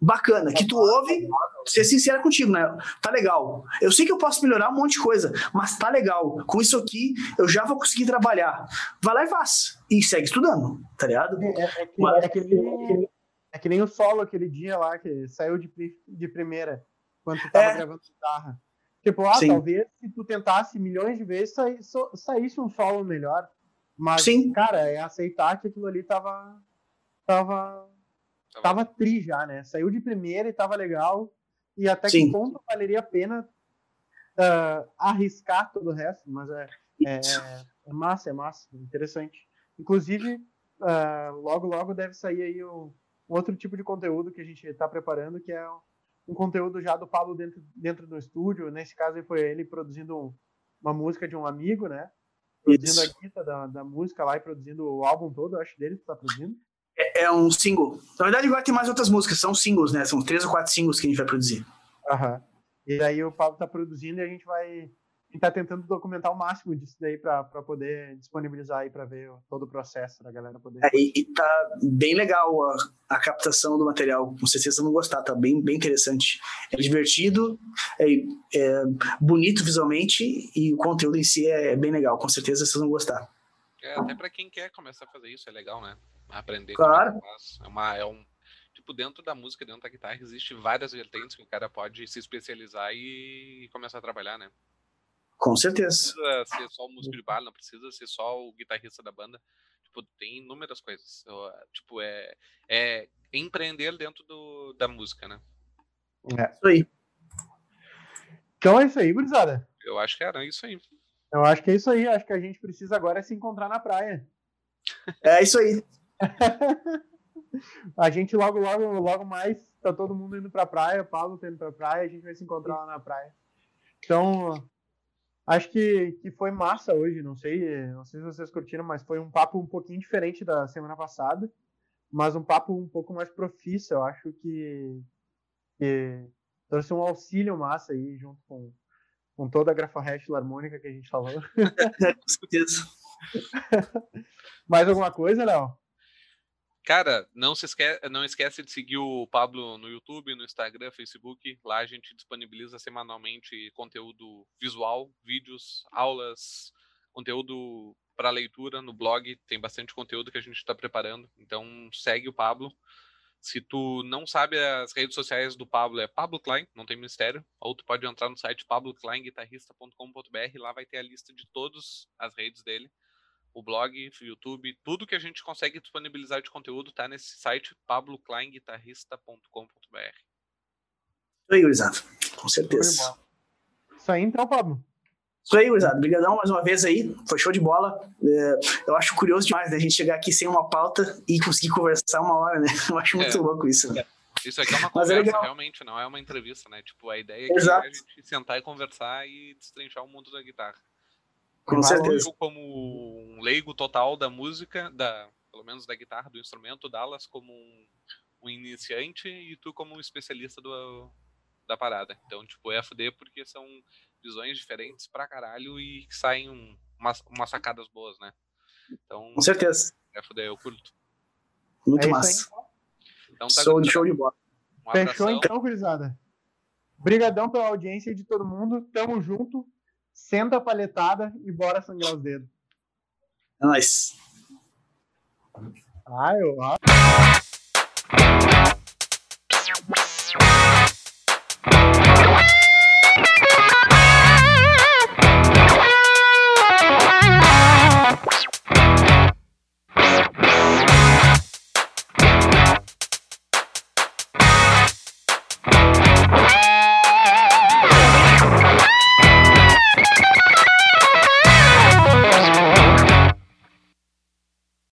bacana, que tu ouve, ser sincero contigo, né? Tá legal. Eu sei que eu posso melhorar um monte de coisa, mas tá legal. Com isso aqui, eu já vou conseguir trabalhar. Vai lá e faz. E segue estudando, tá ligado? É, é, é, que, mas, é, que, nem, é que nem o solo aquele dia lá, que saiu de, de primeira, quando tu tava é. gravando guitarra. Tipo, ah, Sim. talvez se tu tentasse milhões de vezes, saísse, saísse um solo melhor. Mas, Sim. cara, é aceitar que aquilo ali tava. tava tava tri já, né? Saiu de primeira e tava legal. E até Sim. que ponto valeria a pena uh, arriscar todo o resto, mas é, é, é, massa, é massa, interessante. Inclusive, uh, logo, logo deve sair aí o, um outro tipo de conteúdo que a gente está preparando, que é um conteúdo já do Pablo dentro, dentro do estúdio. Nesse caso, foi ele produzindo um, uma música de um amigo, né? Produzindo Isso. a guita da, da música lá e produzindo o álbum todo, eu acho dele que está produzindo. É, é, um single. Na verdade, agora tem mais outras músicas, são singles, né? São três ou quatro singles que a gente vai produzir. Aham. E aí o Pablo tá produzindo e a gente vai tá tentando documentar o máximo disso daí para poder disponibilizar aí para ver todo o processo da galera poder. É, e, e tá bem legal a, a, captação do material. Com certeza vão gostar, tá bem, bem interessante. É divertido, é, é bonito visualmente e o conteúdo em si é, é bem legal. Com certeza vocês vão gostar. É, até para quem quer começar a fazer isso é legal, né? Aprender. Claro. É, uma, é um tipo dentro da música, dentro da guitarra existe várias vertentes que o cara pode se especializar e começar a trabalhar, né? Com certeza. Não precisa ser só o músico de bar, não precisa ser só o guitarrista da banda. Tipo, tem inúmeras coisas. Tipo, é, é empreender dentro do, da música, né? É. Isso aí. Então é isso aí, gurizada. Eu acho que era isso aí. Eu acho que é isso aí. Acho que a gente precisa agora é se encontrar na praia. É isso aí. a gente logo, logo, logo mais tá todo mundo indo pra praia, Paulo tá indo pra praia, a gente vai se encontrar lá na praia. Então, acho que, que foi massa hoje, não sei, não sei se vocês curtiram, mas foi um papo um pouquinho diferente da semana passada, mas um papo um pouco mais profício, eu acho que, que trouxe um auxílio massa aí, junto com, com toda a graforrest harmônica que a gente falou. com certeza. Mais alguma coisa, Léo? Cara, não se esquece, não esquece de seguir o Pablo no YouTube, no Instagram, Facebook. Lá a gente disponibiliza semanalmente conteúdo visual, vídeos, aulas, conteúdo para leitura no blog. Tem bastante conteúdo que a gente está preparando. Então segue o Pablo. Se tu não sabe as redes sociais do Pablo, é Pablo Klein, não tem mistério. Ou tu pode entrar no site pablokleinguitarrista.com.br, lá vai ter a lista de todas as redes dele o blog, o YouTube, tudo que a gente consegue disponibilizar de conteúdo tá nesse site pablokleinguitarrista.com.br. Isso aí, Gurizado. Com certeza. Isso aí então, Pablo. Isso aí, Gurizado. Obrigadão mais uma vez aí. Foi show de bola. É, eu acho curioso demais né, a gente chegar aqui sem uma pauta e conseguir conversar uma hora, né? Eu acho muito é. louco isso. Né? Isso aqui é uma é conversa, é realmente, não é uma entrevista, né? Tipo, a ideia é, é a gente sentar e conversar e destrinchar o mundo da guitarra. Com certeza. Eu, como um leigo total da música, da, pelo menos da guitarra, do instrumento, Dallas como um, um iniciante e tu como um especialista do, da parada. Então, tipo, é FD porque são visões diferentes pra caralho e que saem um, umas, umas sacadas boas, né? Então, Com certeza. FD eu curto. Muito é massa. Então, tá show, de, show de bola. Um Fechou então, gurizada. Obrigadão pela audiência de todo mundo. Tamo junto senta a palhetada e bora sangrar os dedos. É nóis. Ah, eu acho.